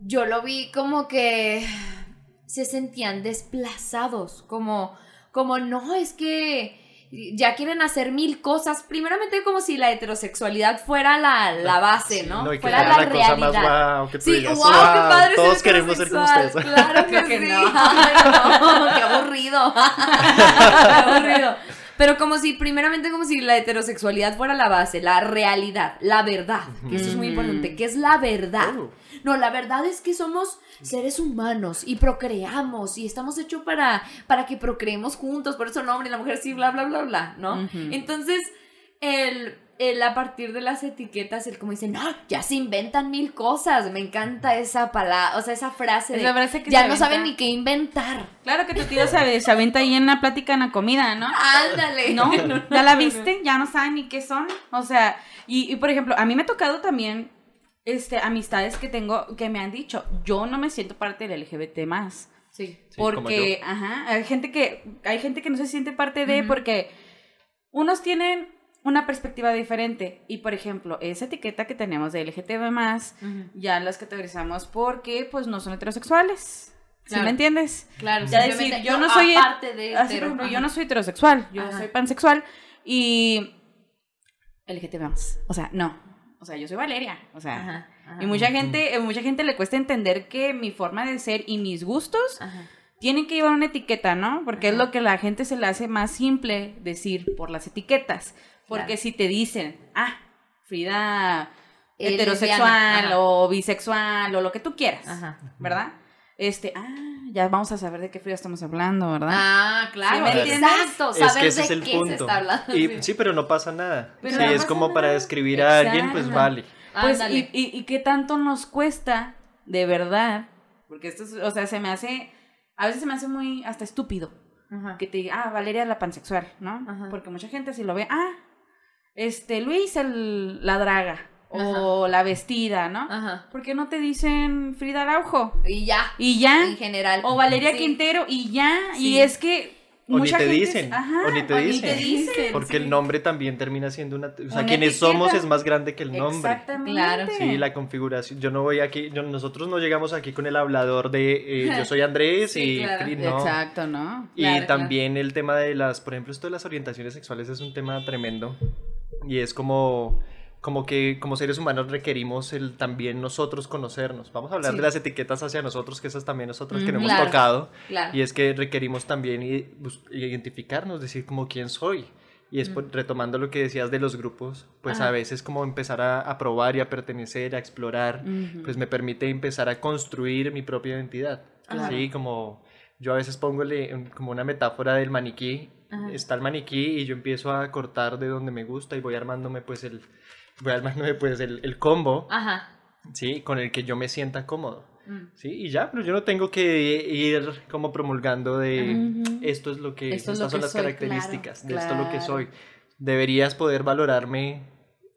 yo lo vi como que se sentían desplazados, como, como no, es que ya quieren hacer mil cosas, primeramente como si la heterosexualidad fuera la, la base, ¿no? y que fuera la, la cosa más realidad. tú Sí, digas, wow, qué "Wow, padre ser todos queremos ser como heterosexual". ustedes. Claro que sí. no. Ay, (laughs) no, qué aburrido. (laughs) qué aburrido. Pero como si, primeramente como si la heterosexualidad fuera la base, la realidad, la verdad, que eso es muy importante, que es la verdad. No, la verdad es que somos seres humanos y procreamos y estamos hechos para, para que procreemos juntos, por eso el hombre y la mujer sí, bla, bla, bla, bla, ¿no? Entonces, el, el a partir de las etiquetas, el como dicen, no, ya se inventan mil cosas, me encanta esa palabra, o sea, esa frase de, Esa frase que ya se no aventa. saben ni qué inventar. Claro que tu tío se, se avienta ahí en la plática en la comida, ¿no? Ándale. ¿No? (laughs) ¿Ya la viste? Ya no saben ni qué son. O sea, y, y, por ejemplo, a mí me ha tocado también este, amistades que tengo que me han dicho, yo no me siento parte del LGBT más. Sí. Sí, porque, ajá, hay gente que, hay gente que no se siente parte de, Ujú. porque unos tienen una perspectiva diferente. Y por ejemplo, esa etiqueta que tenemos de LGTB, ya las categorizamos porque pues no son heterosexuales. ¿Sí Claro. me entiendes? Claro, Ya decir, yo no soy- de Así, ejemplo, yo no soy heterosexual, yo Ajá. soy pansexual y LGTB O sea, no. O sea, yo soy Valeria. O sea, Ajá, ajá. y mucha gente, eh, mucha gente le cuesta entender que mi forma de ser y mis gustos Ajá. tienen que llevar una etiqueta, ¿no? Porque es lo que a la gente se le hace más simple decir por las etiquetas. Porque Claro. si te dicen, ah, Frida Eh, heterosexual o bisexual o lo que tú quieras, Ajá. ¿verdad? Este, ah, ya vamos a saber de qué Frida estamos hablando, ¿verdad? Ah, claro, exacto, Es saber que ese de es el qué se punto. está hablando. Y, sí. pero no pasa nada. Pero no es pasa como para describir a alguien, pues vale. Pues, y, y, y qué tanto nos cuesta, de verdad, porque esto es, o sea, se me hace, a veces se me hace muy hasta estúpido Ajá. que te diga, ah, Valeria la pansexual, ¿no? Ajá. Porque mucha gente si lo ve, ah, este, Luis el, la draga, o la vestida, ¿no? Ajá. ¿Por qué no te dicen Frida Araujo? Y ya, Y ya, en general. o Valeria Sí. Quintero, y ya, Sí. y es que O ni te gente- dicen, ajá, o ni te dicen. dicen, Porque sí. el nombre también termina siendo una... O sea, Una quienes etiqueta. somos es más grande que el nombre. Exactamente. Claro. Sí, la configuración. Yo no voy aquí, yo- nosotros no llegamos aquí con el hablador de eh, yo soy (laughs) Andrés Sí, y claro. Fri- no. Exacto, ¿no? Y Claro, también el tema de las, por ejemplo, esto de las orientaciones sexuales es un tema tremendo. Y es como, como que como seres humanos requerimos el también nosotros conocernos. Vamos a hablar Sí. de las etiquetas hacia nosotros, que esas también nosotros que no hemos Claro. tocado. Claro. Y es que requerimos también bus- identificarnos, decir como quién soy. Y es por- retomando lo que decías de los grupos, pues Ajá. a veces como empezar a, a probar y a pertenecer, a explorar, pues me permite empezar a construir mi propia identidad. Ajá. Sí, como yo a veces pongo como una metáfora del maniquí. Ajá. Está el maniquí y yo empiezo a cortar de donde me gusta y voy armándome pues el, voy armándome pues el, el combo, Ajá. ¿sí? Con el que yo me sienta cómodo. Mm. Sí, y ya, pero yo no tengo que ir como promulgando de Ujú. esto es lo que, Esto es estas lo son que las soy, características, claro, de esto es lo que soy. Deberías poder valorarme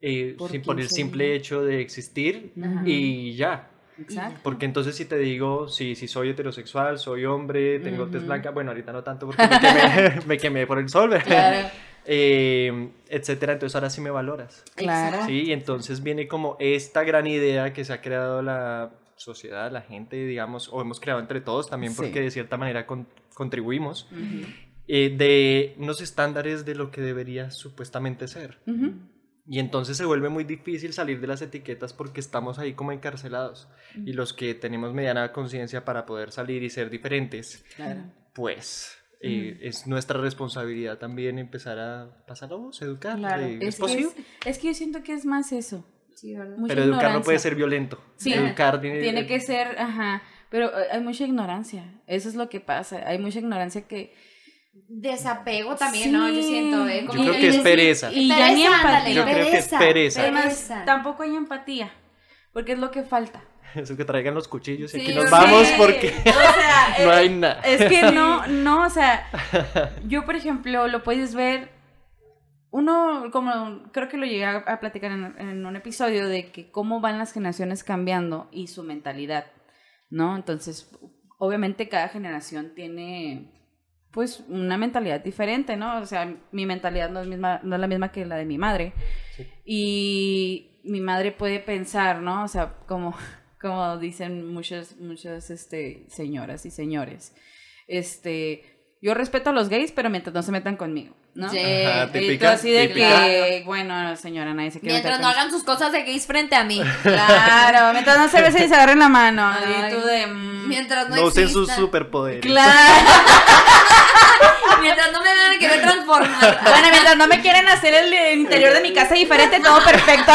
eh, Por sin- por el simple hecho de existir y ya. Exacto. Porque entonces si te digo, si, si soy heterosexual, soy hombre, tengo tez Ujú. blanca, bueno, ahorita no tanto porque me quemé, (laughs) me quemé por el sol. Claro. Eh, etcétera, entonces ahora sí me valoras. Claro. Sí, y entonces viene como esta gran idea que se ha creado la sociedad, la gente, digamos, o hemos creado entre todos también Sí. porque de cierta manera con- contribuimos, Ujú. eh, de unos estándares de lo que debería supuestamente ser. Ujú. Y entonces se vuelve muy difícil salir de las etiquetas porque estamos ahí como encarcelados. Y los que tenemos mediana conciencia para poder salir y ser diferentes, Claro. pues eh, es nuestra responsabilidad también empezar a pasar la voz, educar. Claro. de- ¿Es, Es que, posible? es, es que yo siento que es más eso. Sí, Pero educar no ignorancia. puede ser violento. Sí. Educar tiene, Tiene que ser, ajá. Pero eh, hay mucha ignorancia. Eso es lo que pasa. Hay mucha ignorancia que. Desapego también, ¿no? Yo Sí. siento, ¿eh? Yo Como creo que es pereza. Y ya ni Pereza, empatía. ándale, Yo creo que es pereza. Además, Pereza. tampoco hay empatía. Porque es lo que falta. (laughs) Eso que traigan los cuchillos y Sí, aquí nos sí. vamos porque O sea, (laughs) no hay nada. Es que no, (laughs) no, o sea, yo por ejemplo lo puedes ver, uno como creo que lo llegué a, a platicar en, en un episodio de que cómo van las generaciones cambiando y su mentalidad, ¿no? Entonces, obviamente cada generación tiene pues una mentalidad diferente, ¿no? O sea, mi mentalidad no es, misma, no es la misma que la de mi madre. Sí. Y mi madre puede pensar, ¿no? O sea, como, (laughs) como dicen muchas, muchas este, señoras y señores. Este, yo respeto a los gays, pero mientras no se metan conmigo, ¿no? Sí. Ajá, Y tú típica, así de típica. que, bueno, señora, nadie se quiere Mientras meter no hagan sus cosas de gays frente a mí. (laughs) Claro, mientras no se besen y se agarren la mano. Ay. y tú de... mm, Mientras no, No usen sus superpoderes. Claro. (laughs) Mientras no me vean querer transformar. Bueno, mientras no me quieren hacer el interior de mi casa diferente, todo perfecto.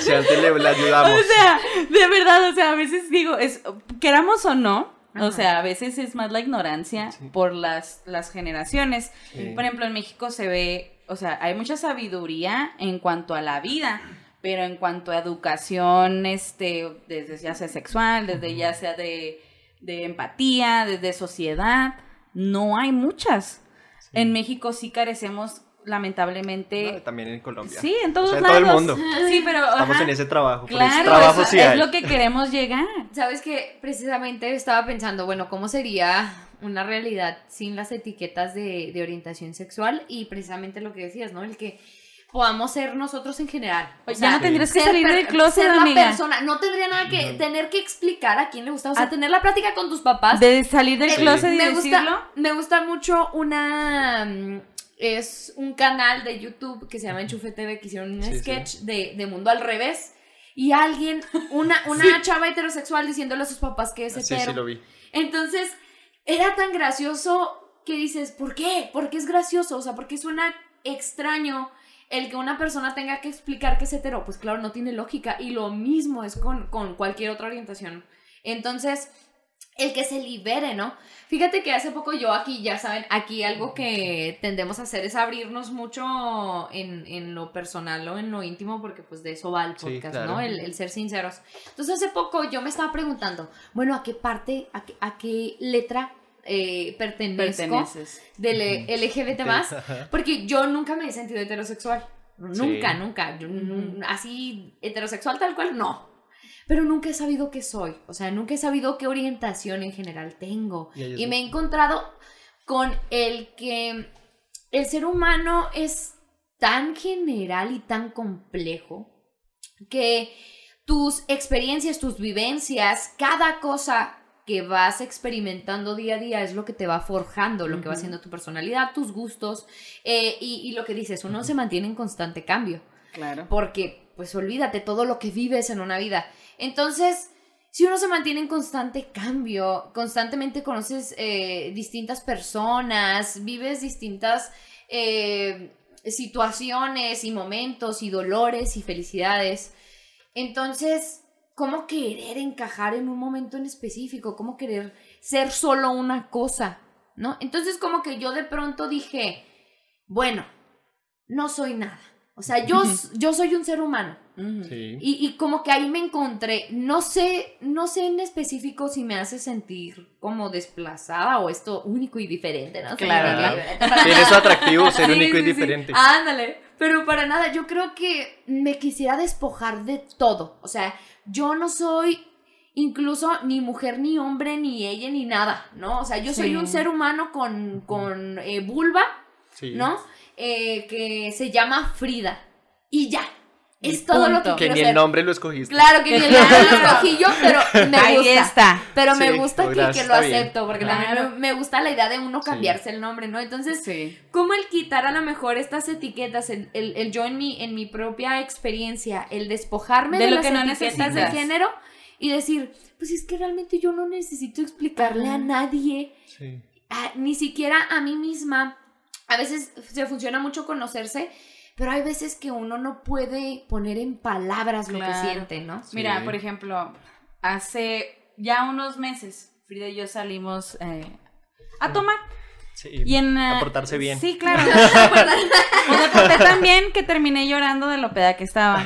Si antes le, le ayudamos. O sea, de verdad, o sea, a veces digo, es, queramos o no, o sea, a veces es más la ignorancia Sí. por las, las generaciones. Sí. Por ejemplo, en México se ve, o sea, hay mucha sabiduría en cuanto a la vida, pero en cuanto a educación, este, desde ya sea sexual, desde ya sea de, de empatía, desde sociedad, no hay muchas. En México sí carecemos lamentablemente... No, también en Colombia. Sí, en O todos sea, en todo el mundo. Sí, pero... Estamos ajá. en ese trabajo. Claro, trabajo es, sí lo que queremos llegar. Sabes que precisamente estaba pensando, bueno, ¿cómo sería una realidad sin las etiquetas de, de orientación sexual? Y precisamente lo que decías, ¿no? El que podamos ser nosotros en general. O sea, ya no tendrías que salir del closet, ser la amiga. persona. No tendría nada que tener que explicar a quién le gusta. O sea, A- tener la plática con tus papás. De salir del Eh, closet y me decirlo. gusta, me gusta mucho una mm, es un canal de YouTube que se llama Enchufe TV que hicieron un Sí, sí. sketch De, de mundo al revés y alguien una (laughs) una chava heterosexual diciéndole a sus papás que es Sí, hetero. sí, lo vi. Entonces, era tan gracioso que dices, ¿por qué? ¿Por qué es gracioso? O sea, ¿por qué suena extraño el que una persona tenga que explicar que es hetero? Pues claro, no tiene lógica. Y lo mismo es con, con cualquier otra orientación. Entonces, el que se libere, ¿no? Fíjate que hace poco yo aquí, ya saben, aquí algo que tendemos a hacer es abrirnos mucho en, en lo personal o en lo íntimo, porque pues de eso va el Sí, podcast, claro. ¿no? El, el ser sinceros. Entonces hace poco yo me estaba preguntando, bueno, ¿a qué parte, a qué, a qué letra eh, pertenezco Perteneces. del LGBT más? Porque yo nunca me he sentido heterosexual. Nunca, Sí. nunca. Yo, Así, heterosexual tal cual, no. Pero nunca he sabido qué soy. O sea, nunca he sabido qué orientación en general tengo. Y me he encontrado con el que el ser humano es tan general y tan complejo que tus experiencias, tus vivencias, cada cosa que vas experimentando día a día es lo que te va forjando, lo que va haciendo tu personalidad, tus gustos eh, y, y lo que dices, uno se mantiene en constante cambio Claro. porque pues olvídate todo lo que vives en una vida. Entonces, si uno se mantiene en constante cambio, constantemente conoces eh, distintas personas, vives distintas eh, situaciones y momentos y dolores y felicidades, entonces, ¿cómo querer encajar en un momento en específico? ¿Cómo querer ser solo una cosa? ¿No? Entonces, como que yo de pronto dije, bueno, no soy nada. O sea, yo, yo soy un ser humano. Sí. Y, y como que ahí me encontré, no sé, no sé en específico si me hace sentir como desplazada o esto único y diferente, ¿no? Claro. Para (laughs) Tiene su atractivo ser Sí, único y diferente. Ándale, pero para nada, yo creo que me quisiera despojar de todo. O sea, yo no soy incluso ni mujer, ni hombre, ni ella, ni nada, ¿no? O sea, yo soy Sí. un ser humano con, con eh, vulva, Sí. ¿no? Eh, que se llama Frida. Y ya. Y Es todo lo punto. que Que quiero ni el nombre lo escogiste. Claro que ni el nombre lo (laughs) escogí yo, pero (laughs) me Ahí gusta. está. Pero me gusta que, que lo bien. acepto, porque también Claro. me, me gusta la idea de uno Sí. cambiarse el nombre, ¿no? Entonces, Sí. ¿Cómo el quitar a lo mejor estas etiquetas, el, el- el yo en mi, en mi propia experiencia, el despojarme De de, lo las que no etiquetas de necesitas. género y decir, pues es que realmente yo no necesito explicarle a nadie, Sí. a- ni siquiera a mí misma. A veces se funciona mucho conocerse, pero hay veces que uno no puede poner en palabras lo que siente, ¿no? Mira, por ejemplo, hace ya unos meses, Frida y yo salimos eh, a tomar. Sí. Y en, a eh, portarse bien. Sí, claro. (laughs) o me porté tan bien que terminé llorando de lo peda que estaba.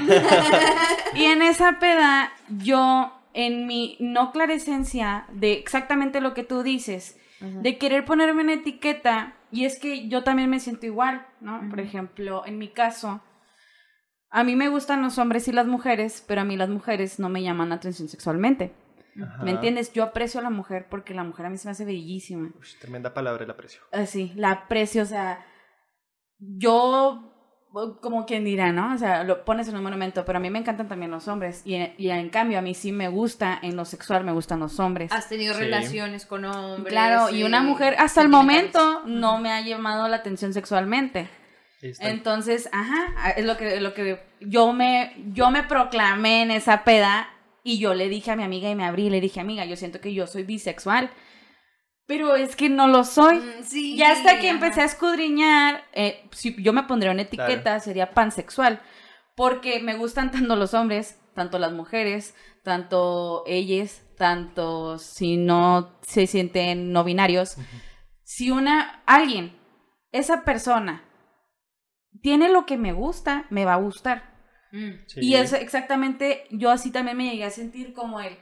(laughs) y en esa peda, yo, en mi no clarescencia de exactamente lo que tú dices, de querer ponerme una etiqueta, y es que yo también me siento igual, ¿no? Por ejemplo, en mi caso, a mí me gustan los hombres y las mujeres, pero a mí las mujeres no me llaman la atención sexualmente. Ajá. ¿Me entiendes? Yo aprecio a la mujer porque la mujer a mí se me hace bellísima. Tremenda palabra el aprecio. Así, la aprecio, o sea, yo, como quien dirá, ¿no? O sea, lo pones en un monumento, pero a mí me encantan también los hombres. Y, y en cambio, a mí sí me gusta, en lo sexual me gustan los hombres. Has tenido Sí. relaciones con hombres. Claro, y una mujer hasta el momento no me ha llamado la atención sexualmente. Entonces, ajá, es lo que, lo que yo me, yo me proclamé en esa peda y yo le dije a mi amiga y me abrí y le dije, amiga, yo siento que yo soy bisexual, pero es que no lo soy. Mm, sí, Ya hasta que ajá. empecé a escudriñar, eh, si yo me pondría una etiqueta, Claro. sería pansexual, porque me gustan (laughs) tanto los hombres, tanto las mujeres, tanto ellas, tanto si no se sienten no binarios. Si una, alguien, esa persona, tiene lo que me gusta, me va a gustar. Mm. Sí. Y es exactamente, yo así también me llegué a sentir como el,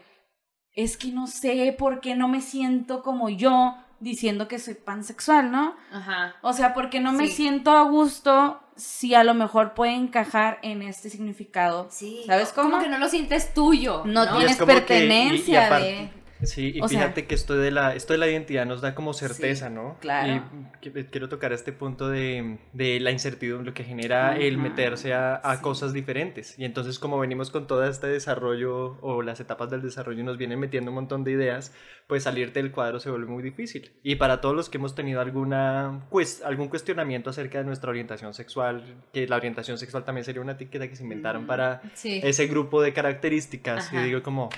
es que no sé por qué no me siento como yo, diciendo que soy pansexual, ¿no? Ajá. O sea, porque no me Sí. siento a gusto si a lo mejor puede encajar en este significado. Sí. ¿Sabes Como cómo? que no lo sientes tuyo. No tienes como que- y- y pertenencia aparte- de... Sí, y O sea- fíjate que esto de, la, esto de la identidad nos da como certeza, ¿no? claro. Y qu- quiero tocar este punto de, de la incertidumbre, lo que genera el Ajá, meterse a, a sí. cosas diferentes. Y entonces como venimos con todo este desarrollo o las etapas del desarrollo nos vienen metiendo un montón de ideas, pues salirte del cuadro se vuelve muy difícil. Y para todos los que hemos tenido alguna, cues- algún cuestionamiento acerca de nuestra orientación sexual, que la orientación sexual también sería una etiqueta que se inventaron Mm. para Sí. ese grupo de características Ajá. y digo como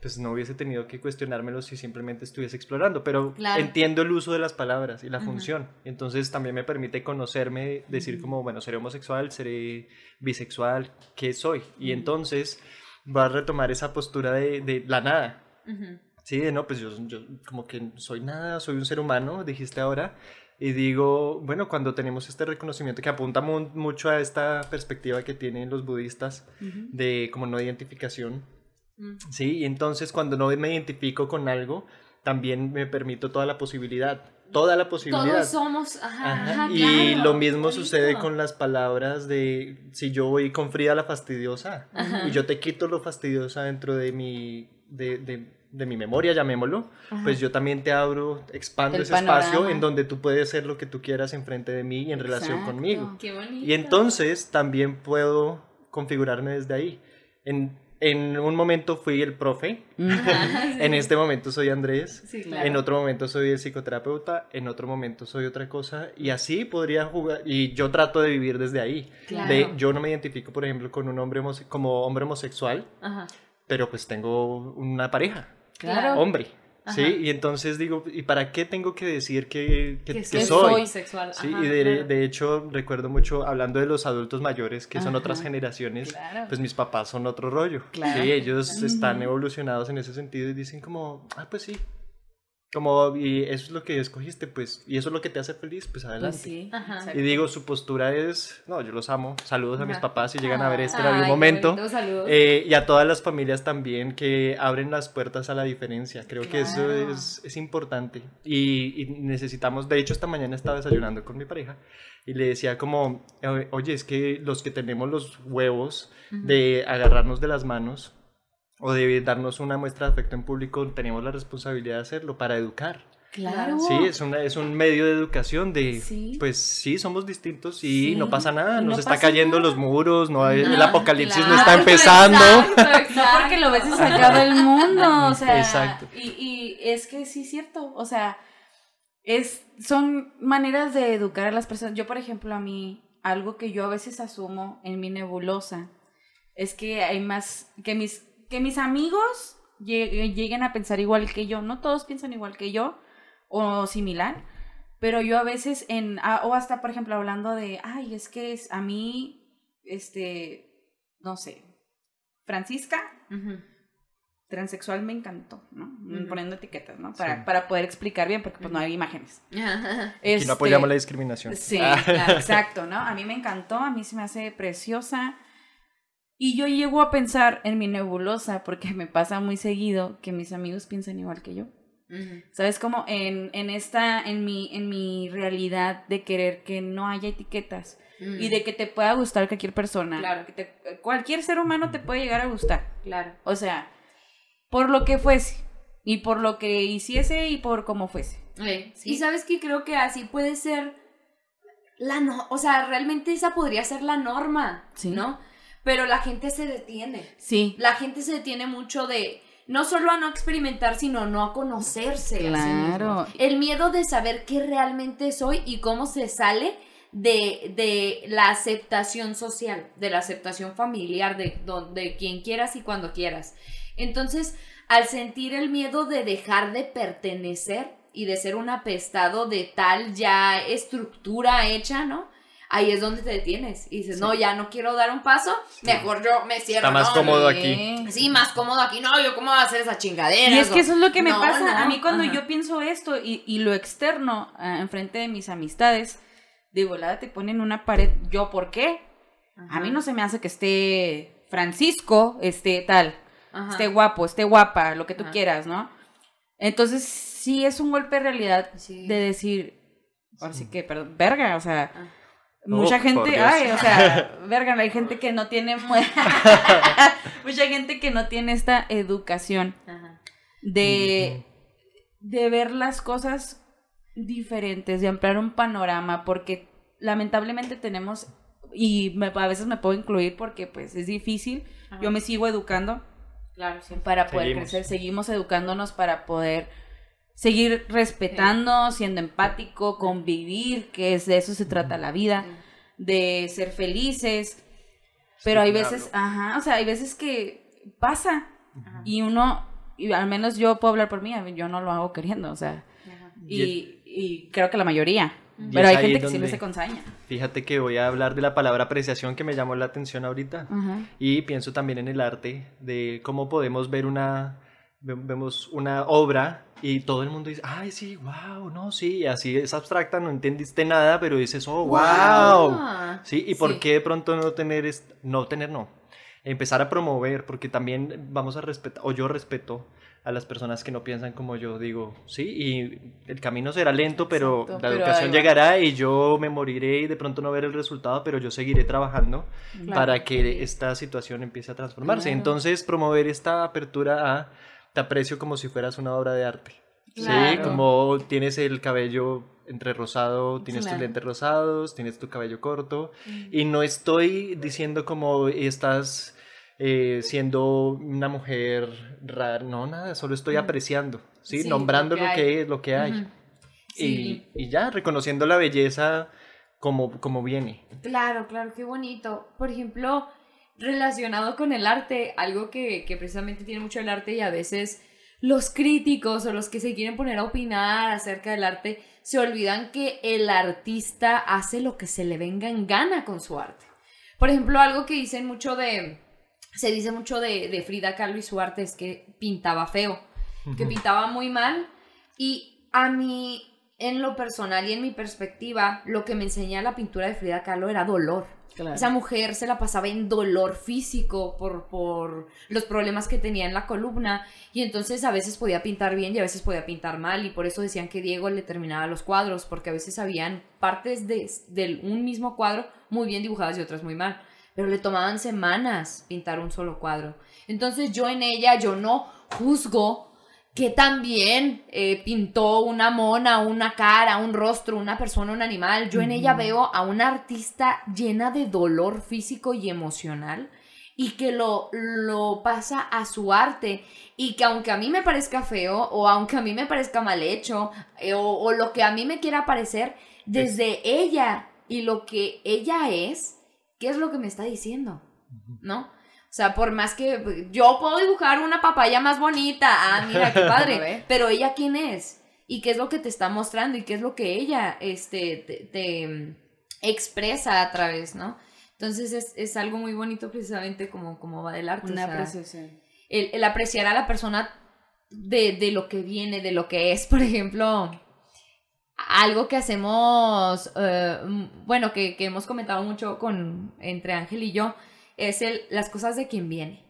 pues no hubiese tenido que cuestionármelo si simplemente estuviese explorando, pero Claro. entiendo el uso de las palabras y la función. Entonces también me permite conocerme, decir como, bueno, seré homosexual, seré bisexual, ¿qué soy? Y entonces va a retomar esa postura de, de la nada. Sí, de no, pues yo, yo como que soy nada, soy un ser humano, dijiste ahora. Y digo, bueno, cuando tenemos este reconocimiento que apunta mu- mucho a esta perspectiva que tienen los budistas de como no identificación, Mm. Sí, y entonces cuando no me identifico con algo, también me permito toda la posibilidad, toda la posibilidad. Todos somos. Ajá, Ajá, ajá, Y claro, lo mismo sucede con las palabras de si yo voy con Frida la fastidiosa y yo te quito lo fastidiosa dentro de mi, de, de- de mi memoria, llamémoslo, pues yo también te abro, expando El ese espacio en donde tú puedes ser lo que tú quieras enfrente de mí y en relación conmigo. Qué. Y entonces también puedo configurarme desde ahí. En, en un momento fui el profe, Ajá, (laughs) sí. en este momento soy Andrés, Sí, claro. en otro momento soy el psicoterapeuta, en otro momento soy otra cosa y así podría jugar y yo trato de vivir desde ahí. Claro. De, yo no me identifico, por ejemplo, con un hombre homose- como hombre homosexual, Ajá. pero pues tengo una pareja, Claro. hombre. ¿Sí? Y entonces digo, ¿y para qué tengo que decir que, que, Que que soy, soy? sexual. Sí, Ajá, y de, claro. de hecho recuerdo mucho, hablando de los adultos mayores, que son otras generaciones, claro. pues mis papás son otro rollo. Claro. Sí, ellos están evolucionados en ese sentido y dicen como, ah, pues sí. Como, y eso es lo que escogiste, pues, y eso es lo que te hace feliz, pues adelante. Pues sí, Ajá. Y digo, su postura es, no, yo los amo. Saludos a mis papás si llegan a ver esto en algún momento. bonito. Eh, y a todas las familias también que abren las puertas a la diferencia. Creo que eso Claro. es, es importante. Y, y necesitamos, de hecho esta mañana estaba desayunando con mi pareja y le decía como, "Oye, oye, es que los que tenemos los huevos de agarrarnos de las manos o de darnos una muestra de afecto en público, tenemos la responsabilidad de hacerlo para educar. Claro. Sí, es, una, es un medio de educación de, Sí. pues sí, somos distintos y Sí, no pasa nada, nos no está cayendo nada. los muros, no hay- el apocalipsis no está empezando. (laughs) exacto, No porque lo ves y se acaba el mundo, o sea, Exacto. y, y es que sí es cierto, o sea, es, son maneras de educar a las personas. Yo, por ejemplo, a mí, algo que yo a veces asumo en mi nebulosa es que hay más, que mis, que mis amigos lle- lleguen a pensar igual que yo, no todos piensan igual que yo o similar, pero yo a veces en, ah, o hasta, por ejemplo, hablando de, ay, es que es, a mí, este, no sé, Francisca, transexual me encantó, ¿no? Poniendo etiquetas, ¿no? Para, Sí. para poder explicar bien, porque pues no hay imágenes. (laughs) Este, no apoyamos la discriminación. Sí, Ah. claro, (laughs) exacto, ¿no? A mí me encantó, a mí se me hace preciosa. Y yo llego a pensar en mi nebulosa, porque me pasa muy seguido que mis amigos piensan igual que yo. ¿Sabes? Como en, en esta, en mi, en mi realidad de querer que no haya etiquetas y de que te pueda gustar cualquier persona. Claro. Que te- cualquier ser humano te puede llegar a gustar. Claro. O sea, por lo que fuese. Y por lo que hiciese y por cómo fuese. Eh, Sí. Y sabes que creo que así puede ser la no, o sea, realmente esa podría ser la norma, Sí. ¿no? Pero la gente se detiene. Sí. La gente se detiene mucho de no solo a no experimentar, sino no a conocerse. a sí Claro. mismo. El miedo de saber qué realmente soy y cómo se sale de, de la aceptación social, de la aceptación familiar, de, de quien quieras y cuando quieras. Entonces, al sentir el miedo de dejar de pertenecer y de ser un apestado de tal ya estructura hecha, ¿no? Ahí es donde te detienes y dices, no, ya no quiero dar un paso, mejor yo me cierro. Está más ¿no? cómodo Sí. aquí. Sí, más cómodo aquí. No, yo cómo voy a hacer esa chingadera. Y es que eso es lo que me No, pasa. no, a mí cuando ajá. yo pienso esto y, y lo externo ah, enfrente de mis amistades, de volada te ponen una pared. ¿Yo por qué? A mí no se me hace que esté Francisco, esté tal, esté guapo, esté guapa, lo que tú Ajá. quieras, ¿no? Entonces, sí es un golpe de realidad Sí. de decir, ahora sí que, perdón, verga, o sea. Mucha Oh, gente, ay, o sea, (laughs) verga, hay gente que no tiene, mu- (laughs) mucha gente que no tiene esta educación Ajá. de, de ver las cosas diferentes, de ampliar un panorama, porque lamentablemente tenemos, y me- a veces me puedo incluir porque pues es difícil, Ajá. yo me sigo educando Claro, sí. para poder Seguimos. crecer, seguimos educándonos para poder seguir respetando, siendo empático, convivir, que es de eso se trata la vida, de ser felices, pero Sí, hay veces, ajá, o sea, hay veces que pasa Ajá. y uno, y al menos yo puedo hablar por mí, yo no lo hago queriendo, o sea, y, y creo que la mayoría, Y pero hay gente que sí lo hace con saña. Fíjate que voy a hablar de la palabra apreciación que me llamó la atención ahorita. Ajá. Y pienso también en el arte, de cómo podemos ver una, vemos una obra y todo el mundo dice, ay, sí, wow, no, sí, así es abstracta, no entendiste nada, pero dices, oh, wow. Ah. Sí, y por Sí. qué de pronto no tener, no tener, no, empezar a promover, porque también vamos a respetar, o yo respeto a las personas que no piensan como yo, digo, sí, y el camino será lento, pero Exacto, la pero educación llegará y yo me moriré y de pronto no ver el resultado, pero yo seguiré trabajando Claro. para que esta situación empiece a transformarse. Claro. Entonces, promover esta apertura a te aprecio como si fueras una obra de arte. Sí, Claro. como tienes el cabello entre rosado, tienes Claro. tus lentes rosados, tienes tu cabello corto. Mm. Y no estoy diciendo como estás eh, siendo una mujer rara, no, nada, solo estoy apreciando, ¿sí? Sí, Nombrando lo lo que que, hay. es, lo que hay. Ujú. Sí. Y, y ya, reconociendo la belleza como, como viene. Claro, claro, qué bonito. Por ejemplo, relacionado con el arte, algo que, que precisamente tiene mucho el arte y a veces los críticos o los que se quieren poner a opinar acerca del arte se olvidan que el artista hace lo que se le venga en gana con su arte. Por ejemplo, algo que dicen mucho de, se dice mucho de, de Frida Kahlo y su arte es que pintaba feo, que pintaba muy mal y a mí, en lo personal y en mi perspectiva, lo que me enseña la pintura de Frida Kahlo era dolor. Esa mujer se la pasaba en dolor físico por, por los problemas que tenía en la columna y entonces a veces podía pintar bien y a veces podía pintar mal y por eso decían que Diego le terminaba los cuadros porque a veces habían partes de, de un mismo cuadro muy bien dibujadas y otras muy mal pero le tomaban semanas pintar un solo cuadro. Entonces yo en ella yo no juzgo que también eh, pintó una mona, una cara, un rostro, una persona, un animal. Yo en ella veo a una artista llena de dolor físico y emocional y que lo, lo pasa a su arte y que aunque a mí me parezca feo o aunque a mí me parezca mal hecho eh, o, o lo que a mí me quiera parecer, desde ella y lo que ella es, ¿qué es lo que me está diciendo? ¿No? O sea, por más que yo puedo dibujar una papaya más bonita, ah, mira qué (laughs) padre, pero ella quién es y qué es lo que te está mostrando y qué es lo que ella este, te, te, mm, expresa a través, ¿no? Entonces es, es algo muy bonito precisamente como, como va del arte. Una o sea, apreciación. el, el apreciar a la persona de, de lo que viene, de lo que es, por ejemplo, algo que hacemos, mm, bueno, que, que hemos comentado mucho con, entre Ángel y yo, es el, las cosas de quien viene.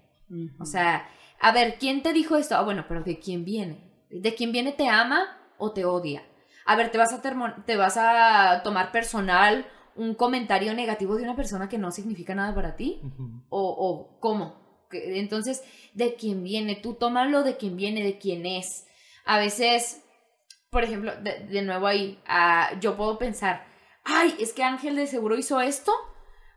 O sea, a ver, ¿quién te dijo esto? Ah, bueno, pero ¿de quién viene? ¿De quién viene te ama o te odia? A ver, ¿te vas a, termo- te vas a tomar personal un comentario negativo de una persona que no significa nada para ti? o, o cómo. Entonces, de quién viene, tú tómalo de quién viene, de quién es. A veces, por ejemplo, de, de nuevo ahí, ah, yo puedo pensar, ay, es que Ángel de seguro hizo esto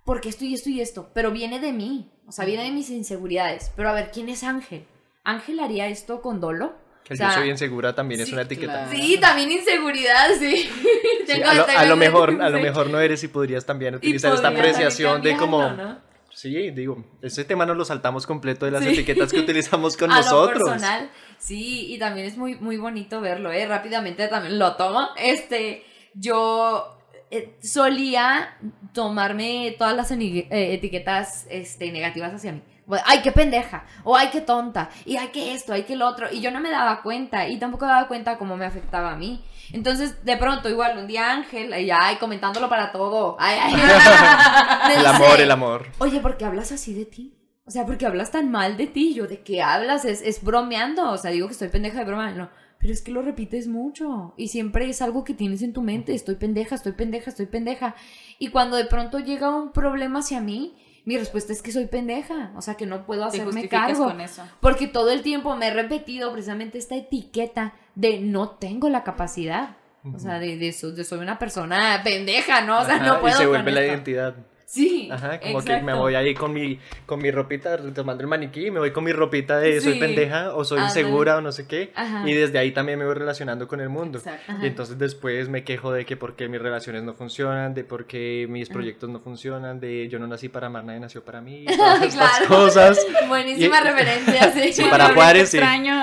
porque esto y esto y esto, pero viene de mí, o sea, viene de mis inseguridades. Pero a ver, ¿quién es Ángel? ¿Ángel haría esto con dolo? Que O el sea, yo soy insegura también es una etiqueta. claro. Sí, también inseguridad, sí. Sí, (laughs) Tengo- a, lo, a lo mejor, a lo mejor no eres y podrías también utilizar esta podría apreciación de como... Sí, digo, ese tema no lo saltamos completo de las Sí. etiquetas que (laughs) utilizamos con a nosotros. lo personal, sí, y también es muy, muy bonito verlo, ¿eh? Rápidamente también lo tomo. Este, yo eh, solía tomarme todas las eh, etiquetas este, negativas hacia mí. Ay, qué pendeja, o ay, qué tonta, y ay, qué esto, ay, qué lo otro. Y yo no me daba cuenta, y tampoco daba cuenta cómo me afectaba a mí. Entonces, de pronto, igual, un día Ángel, ay, ay, comentándolo para todo. Ay, ay, (laughs) (laughs) El amor, el amor. Oye, ¿por qué hablas así de ti? O sea, porque hablas tan mal de ti. Yo, ¿de qué hablas? Es, es bromeando. O sea, digo que estoy pendeja de broma. No, pero es que lo repites mucho. Y siempre es algo que tienes en tu mente. Estoy pendeja, estoy pendeja, estoy pendeja. Y cuando de pronto llega un problema hacia mí, mi respuesta es que soy pendeja. O sea, que no puedo hacerme cargo. con eso. Porque todo el tiempo me he repetido precisamente esta etiqueta de no tengo la capacidad. O sea, de, de, de soy una persona pendeja, ¿no? O sea, Ajá, no puedo y se con vuelve la esto. identidad. Sí. Ajá, como que me exacto. voy ahí con mi, con mi ropita, tomando el maniquí, me voy con mi ropita de soy Sí. pendeja o soy Ándale. insegura o no sé qué. Ajá. Y desde ahí también me voy relacionando con el mundo. Exacto. Y entonces después me quejo de que por qué mis relaciones no funcionan, de por qué mis proyectos no funcionan, de yo no nací para amar, nadie nació para mí, (laughs) todas estas Claro. cosas. (laughs) Buenísima Y- (laughs) referencia, sí. Sí, para Juárez, sí. extraño.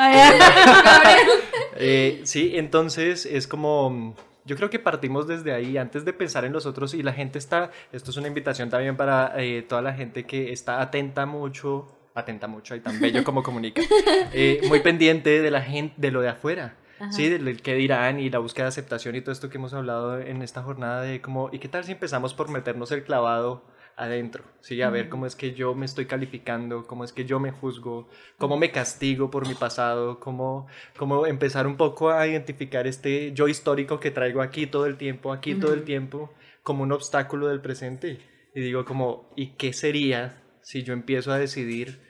Eh, sí, entonces es como, yo creo que partimos desde ahí, antes de pensar en los otros y la gente está, esto es una invitación también para eh, toda la gente que está atenta mucho, atenta mucho y tan bello como comunica, (laughs) eh, muy pendiente de la gente, de lo de afuera. Sí, del del qué dirán y la búsqueda de aceptación y todo esto que hemos hablado en esta jornada de como, ¿y qué tal si empezamos por meternos el clavado adentro? Sí, a ver cómo es que yo me estoy calificando, cómo es que yo me juzgo, cómo me castigo por mi pasado, cómo, cómo empezar un poco a identificar este yo histórico que traigo aquí todo el tiempo, aquí todo el tiempo, como un obstáculo del presente. Y digo como, ¿y qué sería si yo empiezo a decidir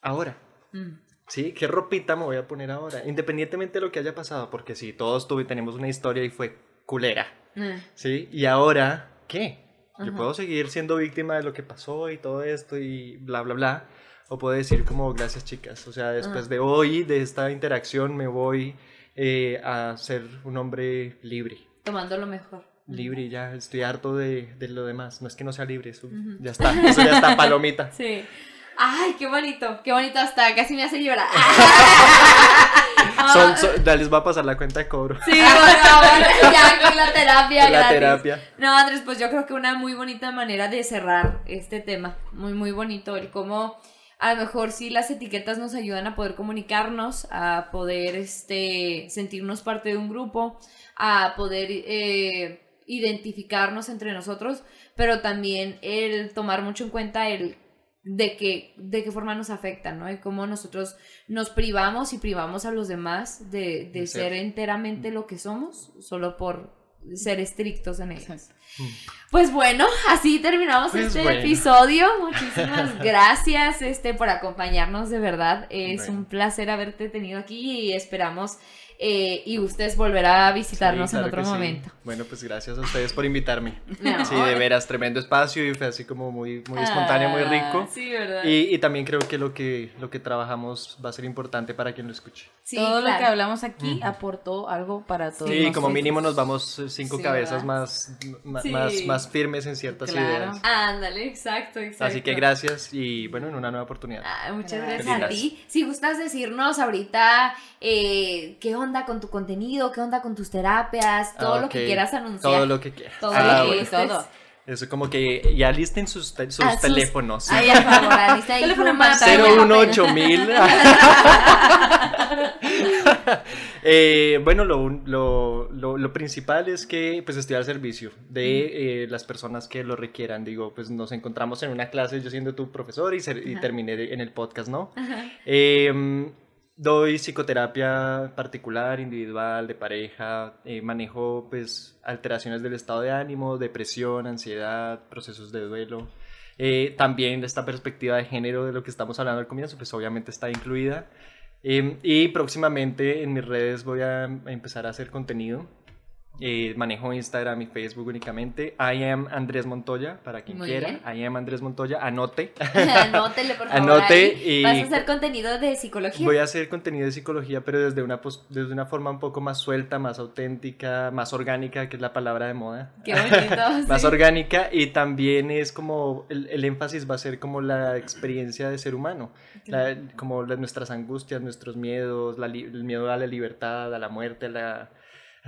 ahora? Mm. ¿Sí? ¿Qué ropita me voy a poner ahora? Independientemente de lo que haya pasado, porque si todos tuve, tenemos una historia y fue culera, Mm. ¿sí? Y ahora, ¿qué? Yo Ajá. puedo seguir siendo víctima de lo que pasó y todo esto y bla, bla, bla. O puedo decir como, gracias chicas. O sea, después Ajá. de hoy, de esta interacción, me voy eh, a ser un hombre libre. Tomando lo mejor. Libre ya, estoy harto de, de lo demás. No es que no sea libre, eso ya está, eso ya está, palomita. (laughs) Sí. Ay, qué bonito, qué bonito hasta casi me hace llorar. (laughs) (laughs) (laughs) Son, les va a pasar la cuenta de cobro. Sí, bueno, (laughs) bueno, ya con la terapia La gratis. terapia. No, Andrés, pues yo creo que una muy bonita manera de cerrar este tema. Muy, muy bonito. El cómo a lo mejor sí las etiquetas nos ayudan a poder comunicarnos, a poder este, sentirnos parte de un grupo, a poder eh, identificarnos entre nosotros, pero también el tomar mucho en cuenta el de qué, de qué forma nos afecta, ¿no? Y cómo nosotros nos privamos y privamos a los demás de, de ser. enteramente lo que somos, solo por ser estrictos en ellos. Exacto. Pues bueno, así terminamos Pues este bueno. episodio. Muchísimas (laughs) gracias este, por acompañarnos, de verdad. Es Bueno. un placer haberte tenido aquí y esperamos eh, y ustedes volverá a visitarnos Sí, en claro otro que sí. momento. Bueno, pues gracias a ustedes por invitarme. No. (laughs) Sí, de veras, tremendo espacio y fue así como muy, muy espontáneo, muy rico. Ah, Sí, ¿verdad? Y, y también creo que lo, que lo que trabajamos va a ser importante para quien lo escuche. Sí, Todo lo claro. que hablamos aquí aportó algo para todos. Sí, como mínimo nos vamos eh, cinco Sí, cabezas más, Sí. más, más firmes en ciertas Claro. ideas. Ándale, exacto, exacto. Así que gracias y bueno, en una nueva oportunidad. Ah, muchas Gracias. gracias a ti. Si gustas decirnos ahorita eh, qué onda con tu contenido, qué onda con tus terapias, todo Ah, lo que quieras anunciar. Todo lo que quieras. Todo Ah, lo que bueno. todo. Eso como que ya listen sus, te- sus Ah, sus- teléfonos. Ay, por favor, alista ahí (laughs) Teléfono. 018000. (laughs) (laughs) Eh, bueno, lo, lo, lo, lo principal es que pues estoy al servicio de eh, las personas que lo requieran. Digo, pues nos encontramos en una clase, yo siendo tu profesor y, ser- y Ajá. terminé en el podcast, ¿no? Ajá. Eh, doy psicoterapia particular, individual, de pareja, eh, manejo pues alteraciones del estado de ánimo, depresión, ansiedad, procesos de duelo. Eh, también esta perspectiva de género de lo que estamos hablando al comienzo, pues obviamente está incluida. Eh, y próximamente en mis redes voy a empezar a hacer contenido. Eh, manejo Instagram y Facebook únicamente. I am Andrés Montoya, para quien Muy quiera. bien. I am Andrés Montoya, anote. (laughs) (laughs) Anótele, por favor. Anote y- Vas a hacer contenido de psicología. Voy a hacer contenido de psicología, pero desde una, desde una forma un poco más suelta, más auténtica, más orgánica, que es la palabra de moda. Qué bonito. (laughs) Más sí. orgánica y también es como, el, el énfasis va a ser como la experiencia de ser humano, la- como la- nuestras angustias, nuestros miedos, la el miedo a la libertad, a la muerte, a la,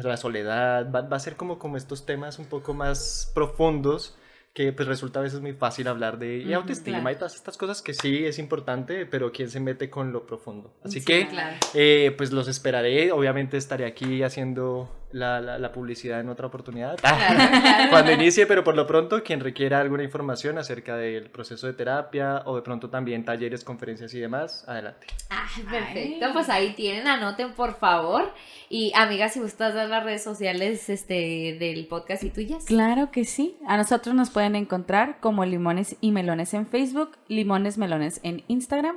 la soledad, va, va a ser como, como estos temas un poco más profundos que pues resulta a veces muy fácil hablar de y autoestima claro. y todas estas cosas que sí es importante, pero quién se mete con lo profundo. Así Sí, que claro. eh, pues los esperaré, obviamente estaré aquí haciendo la, la- la publicidad en otra oportunidad. Claro, (laughs) claro. Cuando inicie, pero por lo pronto, quien requiera alguna información acerca del proceso de terapia o de pronto también talleres, conferencias y demás, adelante. Ah, perfecto, Ay. pues ahí tienen, anoten por favor. Y amiga, si gustas dar las redes sociales este, del podcast y tuyas. Claro que sí. A nosotros nos pueden encontrar como Limones y Melones en Facebook, Limones Melones en Instagram.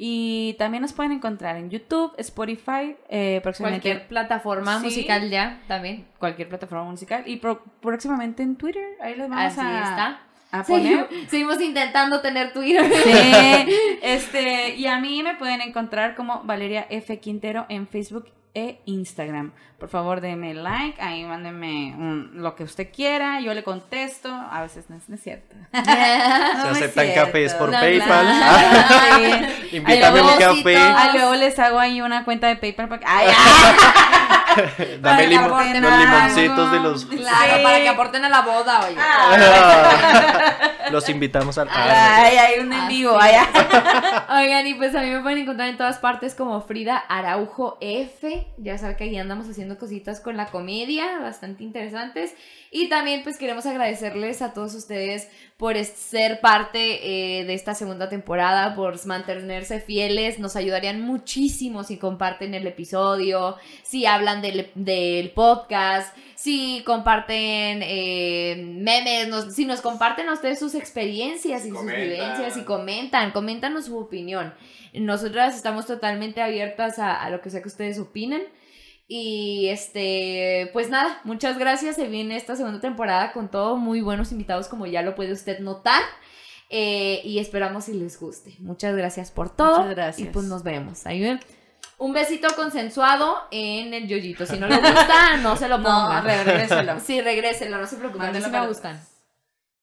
Y también nos pueden encontrar en YouTube, Spotify, eh, próximamente Cualquier plataforma Sí. musical ya también. cualquier plataforma musical y pro- próximamente en Twitter. Ahí les vamos Así a, está. a poner. Seguimos, (laughs) seguimos intentando tener Twitter. Sí, (laughs) este, y a mí me pueden encontrar como Valeria F. Quintero en Facebook e Instagram. Por favor, denme like, ahí mándenme un- lo que usted quiera, yo le contesto. A veces no es, no es cierto. (laughs) Se No aceptan cierto. cafés por No, PayPal. claro, (laughs) sí. Invítame un café. Ah, luego les hago ahí una cuenta de PayPal para que... ¡Ay, (laughs) ay! Dame limo- los algo. limoncitos de los. Claro, Sí. para que aporten a la boda, oye. Los invitamos al. Ay, hay un en Así vivo, ay, ay. Oigan, y pues a mí me pueden encontrar en todas partes como Frida Araujo F. Ya saben que ahí andamos haciendo cositas con la comedia, bastante interesantes. Y también pues queremos agradecerles a todos ustedes por ser parte eh, de esta segunda temporada, por mantenerse fieles. Nos ayudarían muchísimo si comparten el episodio, si hablan del podcast, si comparten eh, memes, nos- si nos comparten a ustedes sus experiencias y sus vivencias y comentan, coméntanos su opinión. Nosotras estamos totalmente abiertas a, a lo que sea que ustedes opinen. Y este, pues nada, muchas gracias. Se viene esta segunda temporada con todo muy buenos invitados, como ya lo puede usted notar. Eh, y esperamos si les guste. Muchas gracias por todo. Muchas gracias. Y pues nos vemos. Ahí ven. Un besito consensuado en el yoyito. Si no le (laughs) gusta, no se lo No, pongan. regréselo. Sí, regréselo, no se preocupen. Sí me para- gustan.